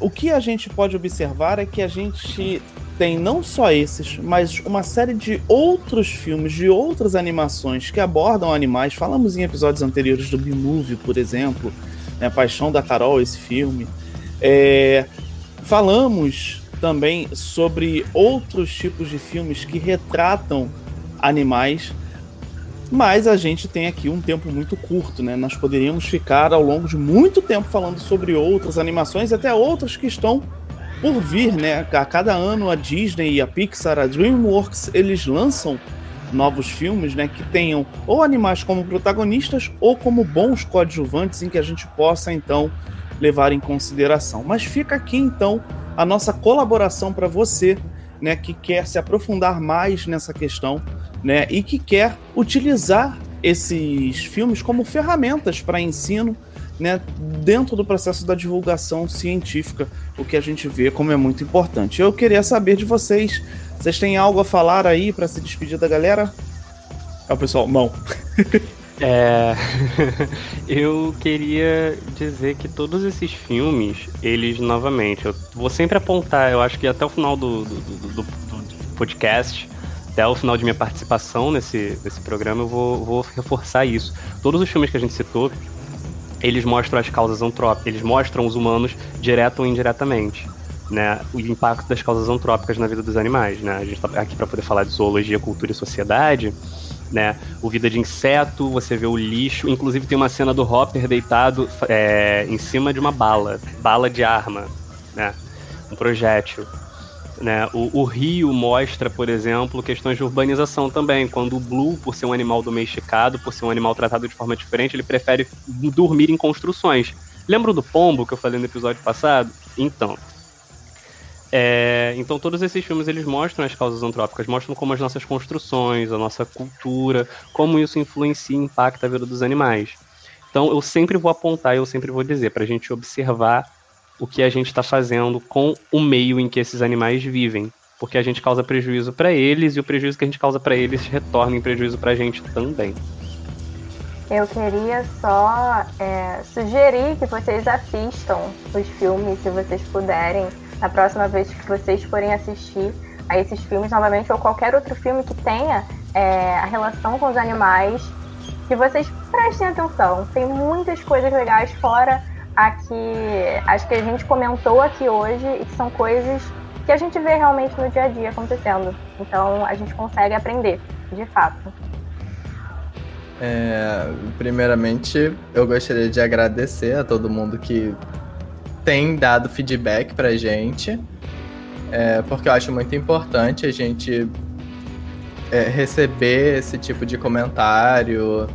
o que a gente pode observar é que a gente tem não só esses, mas uma série de outros filmes, de outras animações que abordam animais. Falamos em episódios anteriores do B-Movie, por exemplo, né, Paixão da Carol, esse filme. É, falamos também sobre outros tipos de filmes que retratam animais mas a gente tem aqui um tempo muito curto, né? Nós poderíamos ficar ao longo de muito tempo falando sobre outras animações, até outras que estão por vir, né? A cada ano a Disney e a Pixar, a DreamWorks, eles lançam novos filmes, né, que tenham ou animais como protagonistas ou como bons coadjuvantes em que a gente possa então levar em consideração. Mas fica aqui então a nossa colaboração para você, né, que quer se aprofundar mais nessa questão né? E que quer utilizar esses filmes como ferramentas para ensino, né? Dentro do processo da divulgação científica, o que a gente vê como é muito importante. Eu queria saber de vocês, vocês têm algo a falar aí para se despedir da galera? É o pessoal, não. (laughs) É, (laughs) eu queria dizer que todos esses filmes, eles novamente, eu vou sempre apontar, eu acho que até o final do, do, do, do podcast, até o final de minha participação nesse, nesse programa, eu vou, vou reforçar isso. Todos os filmes que a gente citou, eles mostram as causas antrópicas, eles mostram os humanos direto ou indiretamente. Né, o impacto das causas antrópicas na vida dos animais. Né? A gente está aqui para poder falar de zoologia, cultura e sociedade. Né? O Vida de Inseto, você vê o lixo. Inclusive tem uma cena do Hopper deitado é, em cima de uma bala, bala de arma, né? um projétil. Né? O, o, Rio mostra, por exemplo, questões de urbanização também. Quando o Blue, por ser um animal domesticado, por ser um animal tratado de forma diferente, ele prefere dormir em construções. Lembram do pombo que eu falei no episódio passado? Então. É, então todos esses filmes eles mostram as causas antrópicas, mostram como as nossas construções, a nossa cultura, como isso influencia e impacta a vida dos animais. Então eu sempre vou apontar, eu sempre vou dizer para a gente observar o que a gente está fazendo com o meio em que esses animais vivem. Porque a gente causa prejuízo para eles e o prejuízo que a gente causa para eles retorna em prejuízo para a gente também. Eu queria só é, sugerir que vocês assistam os filmes, se vocês puderem, na próxima vez que vocês forem assistir a esses filmes novamente, ou qualquer outro filme que tenha é, a relação com os animais, que vocês prestem atenção. Tem muitas coisas legais fora a que acho que a gente comentou aqui hoje e que são coisas que a gente vê realmente no dia a dia acontecendo. Então a gente consegue aprender, de fato. É, primeiramente, eu gostaria de agradecer a todo mundo que tem dado feedback pra gente, é, porque eu acho muito importante a gente é, receber esse tipo de comentário.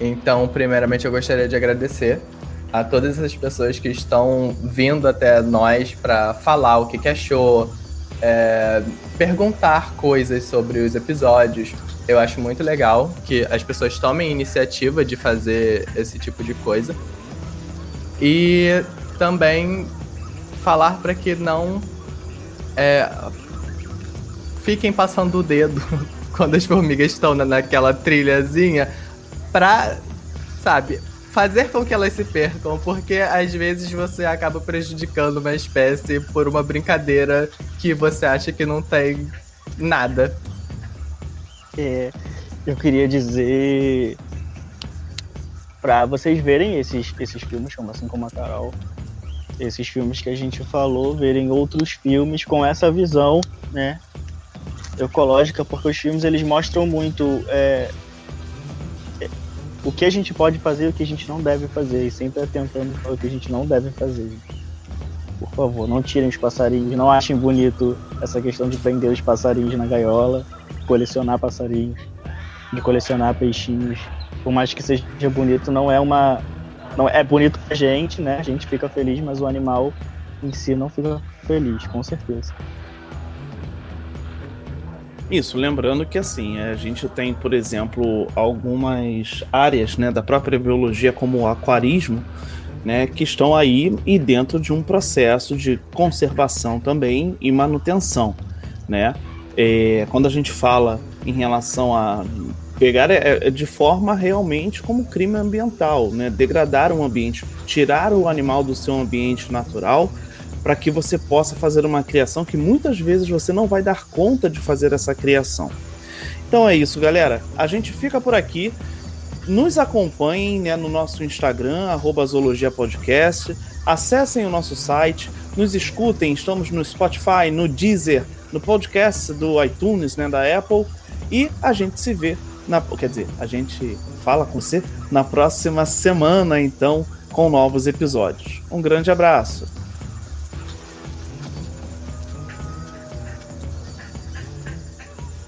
Então, primeiramente, eu gostaria de agradecer a todas essas pessoas que estão vindo até nós para falar o que, que achou, é, perguntar coisas sobre os episódios. Eu acho muito legal que as pessoas tomem iniciativa de fazer esse tipo de coisa. E também falar para que não é, fiquem passando o dedo (laughs) quando as formigas estão naquela trilhazinha pra, sabe, fazer com que elas se percam, porque às vezes você acaba prejudicando uma espécie por uma brincadeira que você acha que não tem nada. É, eu queria dizer para vocês verem esses, esses filmes, como assim como a Carol, esses filmes que a gente falou, verem outros filmes com essa visão, né, ecológica, porque os filmes eles mostram muito é, o que a gente pode fazer e o que a gente não deve fazer, e sempre atentando para o que a gente não deve fazer. Por favor, não tirem os passarinhos, não achem bonito essa questão de prender os passarinhos na gaiola, colecionar passarinhos, de colecionar peixinhos. Por mais que seja bonito, não é uma. Não é bonito pra gente, né? A gente fica feliz, mas o animal em si não fica feliz, com certeza. Isso, lembrando que assim, a gente tem, por exemplo, algumas áreas né, da própria biologia, como o aquarismo, né, que estão aí e dentro de um processo de conservação também e manutenção. Né? É, quando a gente fala em relação a pegar é, é de forma realmente como crime ambiental, né? degradar um ambiente, tirar o animal do seu ambiente natural para que você possa fazer uma criação que muitas vezes você não vai dar conta de fazer essa criação. Então é isso, galera. A gente fica por aqui. Nos acompanhem né, no nosso Instagram, zoologiapodcast. Acessem o nosso site, nos escutem. Estamos no Spotify, no Deezer, no podcast do iTunes, né, da Apple. E a gente se vê na, quer dizer, a gente fala com você na próxima semana, então, com novos episódios. Um grande abraço.